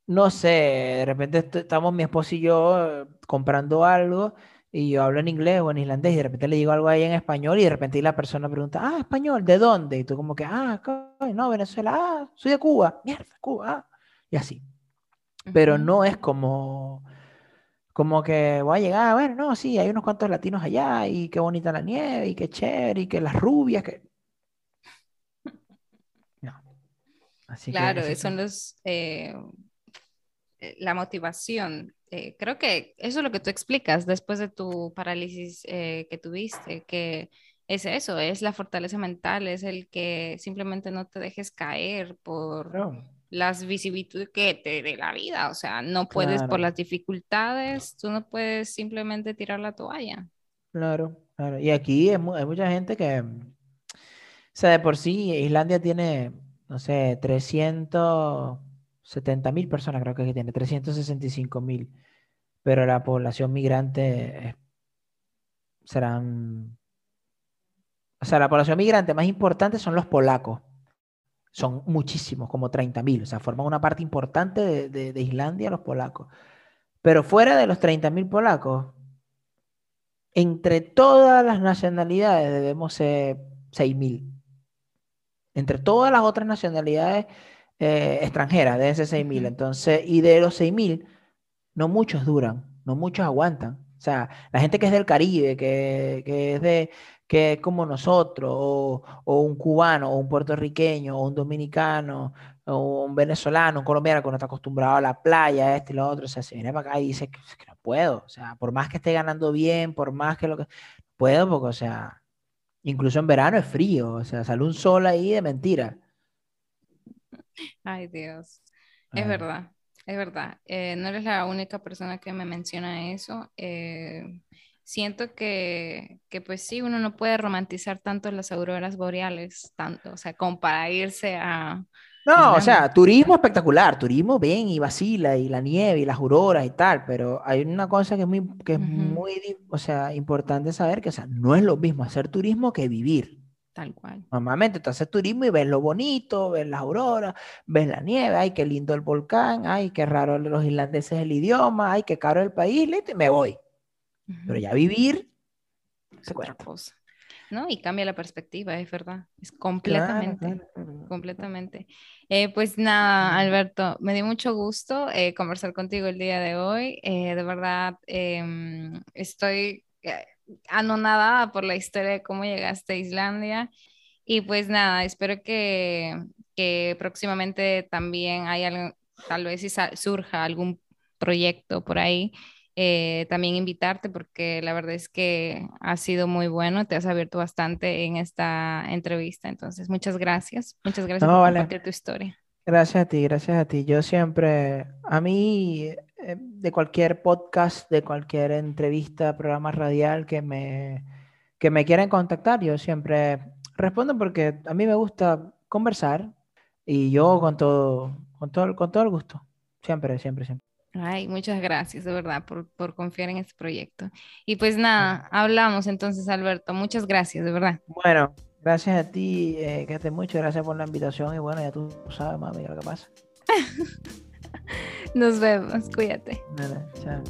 no sé, de repente est- estamos mi esposo y yo eh, comprando algo y yo hablo en inglés o en islandés y de repente le digo algo ahí en español y de repente la persona pregunta, ah, español, ¿de dónde? Y tú como que, ah, no, Venezuela, ah, soy de Cuba, mierda, Cuba, ah", y así. Pero no es como, como que voy a llegar, bueno, no, sí, hay unos cuantos latinos allá y qué bonita la nieve y qué chévere y que las rubias, que... No. Así que Claro, ese son los, eh, eh, la motivación. Eh, creo que eso es lo que tú explicas después de tu parálisis eh, que tuviste, que es eso, es la fortaleza mental, es el que simplemente no te dejes caer por Claro, las vicisitudes que te de la vida. O sea, no puedes por claro, las dificultades, tú no puedes simplemente tirar la toalla. claro, claro. Y aquí hay, hay mucha gente que, o sea, de por sí, Islandia tiene, no sé, 370 mil personas, creo que tiene, 365 mil, pero la población migrante serán, o sea, la población migrante más importante son los polacos. Son muchísimos, como 30 mil, o sea, forman una parte importante de, de- de Islandia los polacos. Pero fuera de los 30 mil polacos, entre todas las nacionalidades debemos ser 6 mil. Entre todas las otras nacionalidades eh, extranjeras deben ser 6 mil. Ujú. Entonces, y de los 6 mil, no muchos duran, no muchos aguantan. O sea, la gente que es del Caribe, que, que es de, que es como nosotros, o, o un cubano, o un puertorriqueño, o un dominicano, un venezolano, un colombiano que no está acostumbrado a la playa, este y lo otro, o sea, se viene para acá y dice que, no puedo, o sea, por más que esté ganando bien, por más que lo que puedo, porque, o sea, incluso en verano es frío, o sea, sale un sol ahí de mentira. Ay, Dios, es verdad, es verdad. Eh, no eres la única persona que me menciona eso. Eh, siento que, que, pues sí, uno no puede romantizar tanto las auroras boreales, tanto, o sea, como para irse a... No, o sea, turismo espectacular, turismo bien y vacila y la nieve y las auroras y tal, pero hay una cosa que es muy, que es muy, o sea, importante saber que, o sea, no es lo mismo hacer turismo que vivir. Tal cual. Normalmente tú haces turismo y ves lo bonito, ves las auroras, ves la nieve, ay, qué lindo el volcán, ay, qué raro los irlandeses el idioma, ay, qué caro el país, listo, y me voy. Pero ya vivir se otra cosa. ¿no? Y cambia la perspectiva, es verdad. Es completamente, completamente. Eh, pues nada, Alberto, me dio mucho gusto eh, conversar contigo el día de hoy. Eh, de verdad, em, estoy anonadada por la historia de cómo llegaste a Islandia. Y pues nada, espero que, que próximamente también haya, tal vez si surja algún proyecto por ahí eh, también invitarte porque la verdad es que ha sido muy bueno, te has abierto bastante en esta entrevista, entonces muchas gracias, muchas gracias por compartir tu historia. Gracias a ti, gracias a ti. Yo siempre, a mí, de cualquier podcast, de cualquier entrevista, programa radial que me, que me quieran contactar, yo siempre respondo porque a mí me gusta conversar y yo con todo, con todo, con todo el gusto. Siempre, siempre, siempre. Ay, muchas gracias, de verdad, por, por, confiar en este proyecto. Y pues nada, hablamos entonces, Alberto. Muchas gracias, de verdad. Bueno, gracias a ti, eh, quédate mucho, gracias por la invitación y bueno, ya tú sabes, mami, lo que pasa. Nos vemos, cuídate. chao.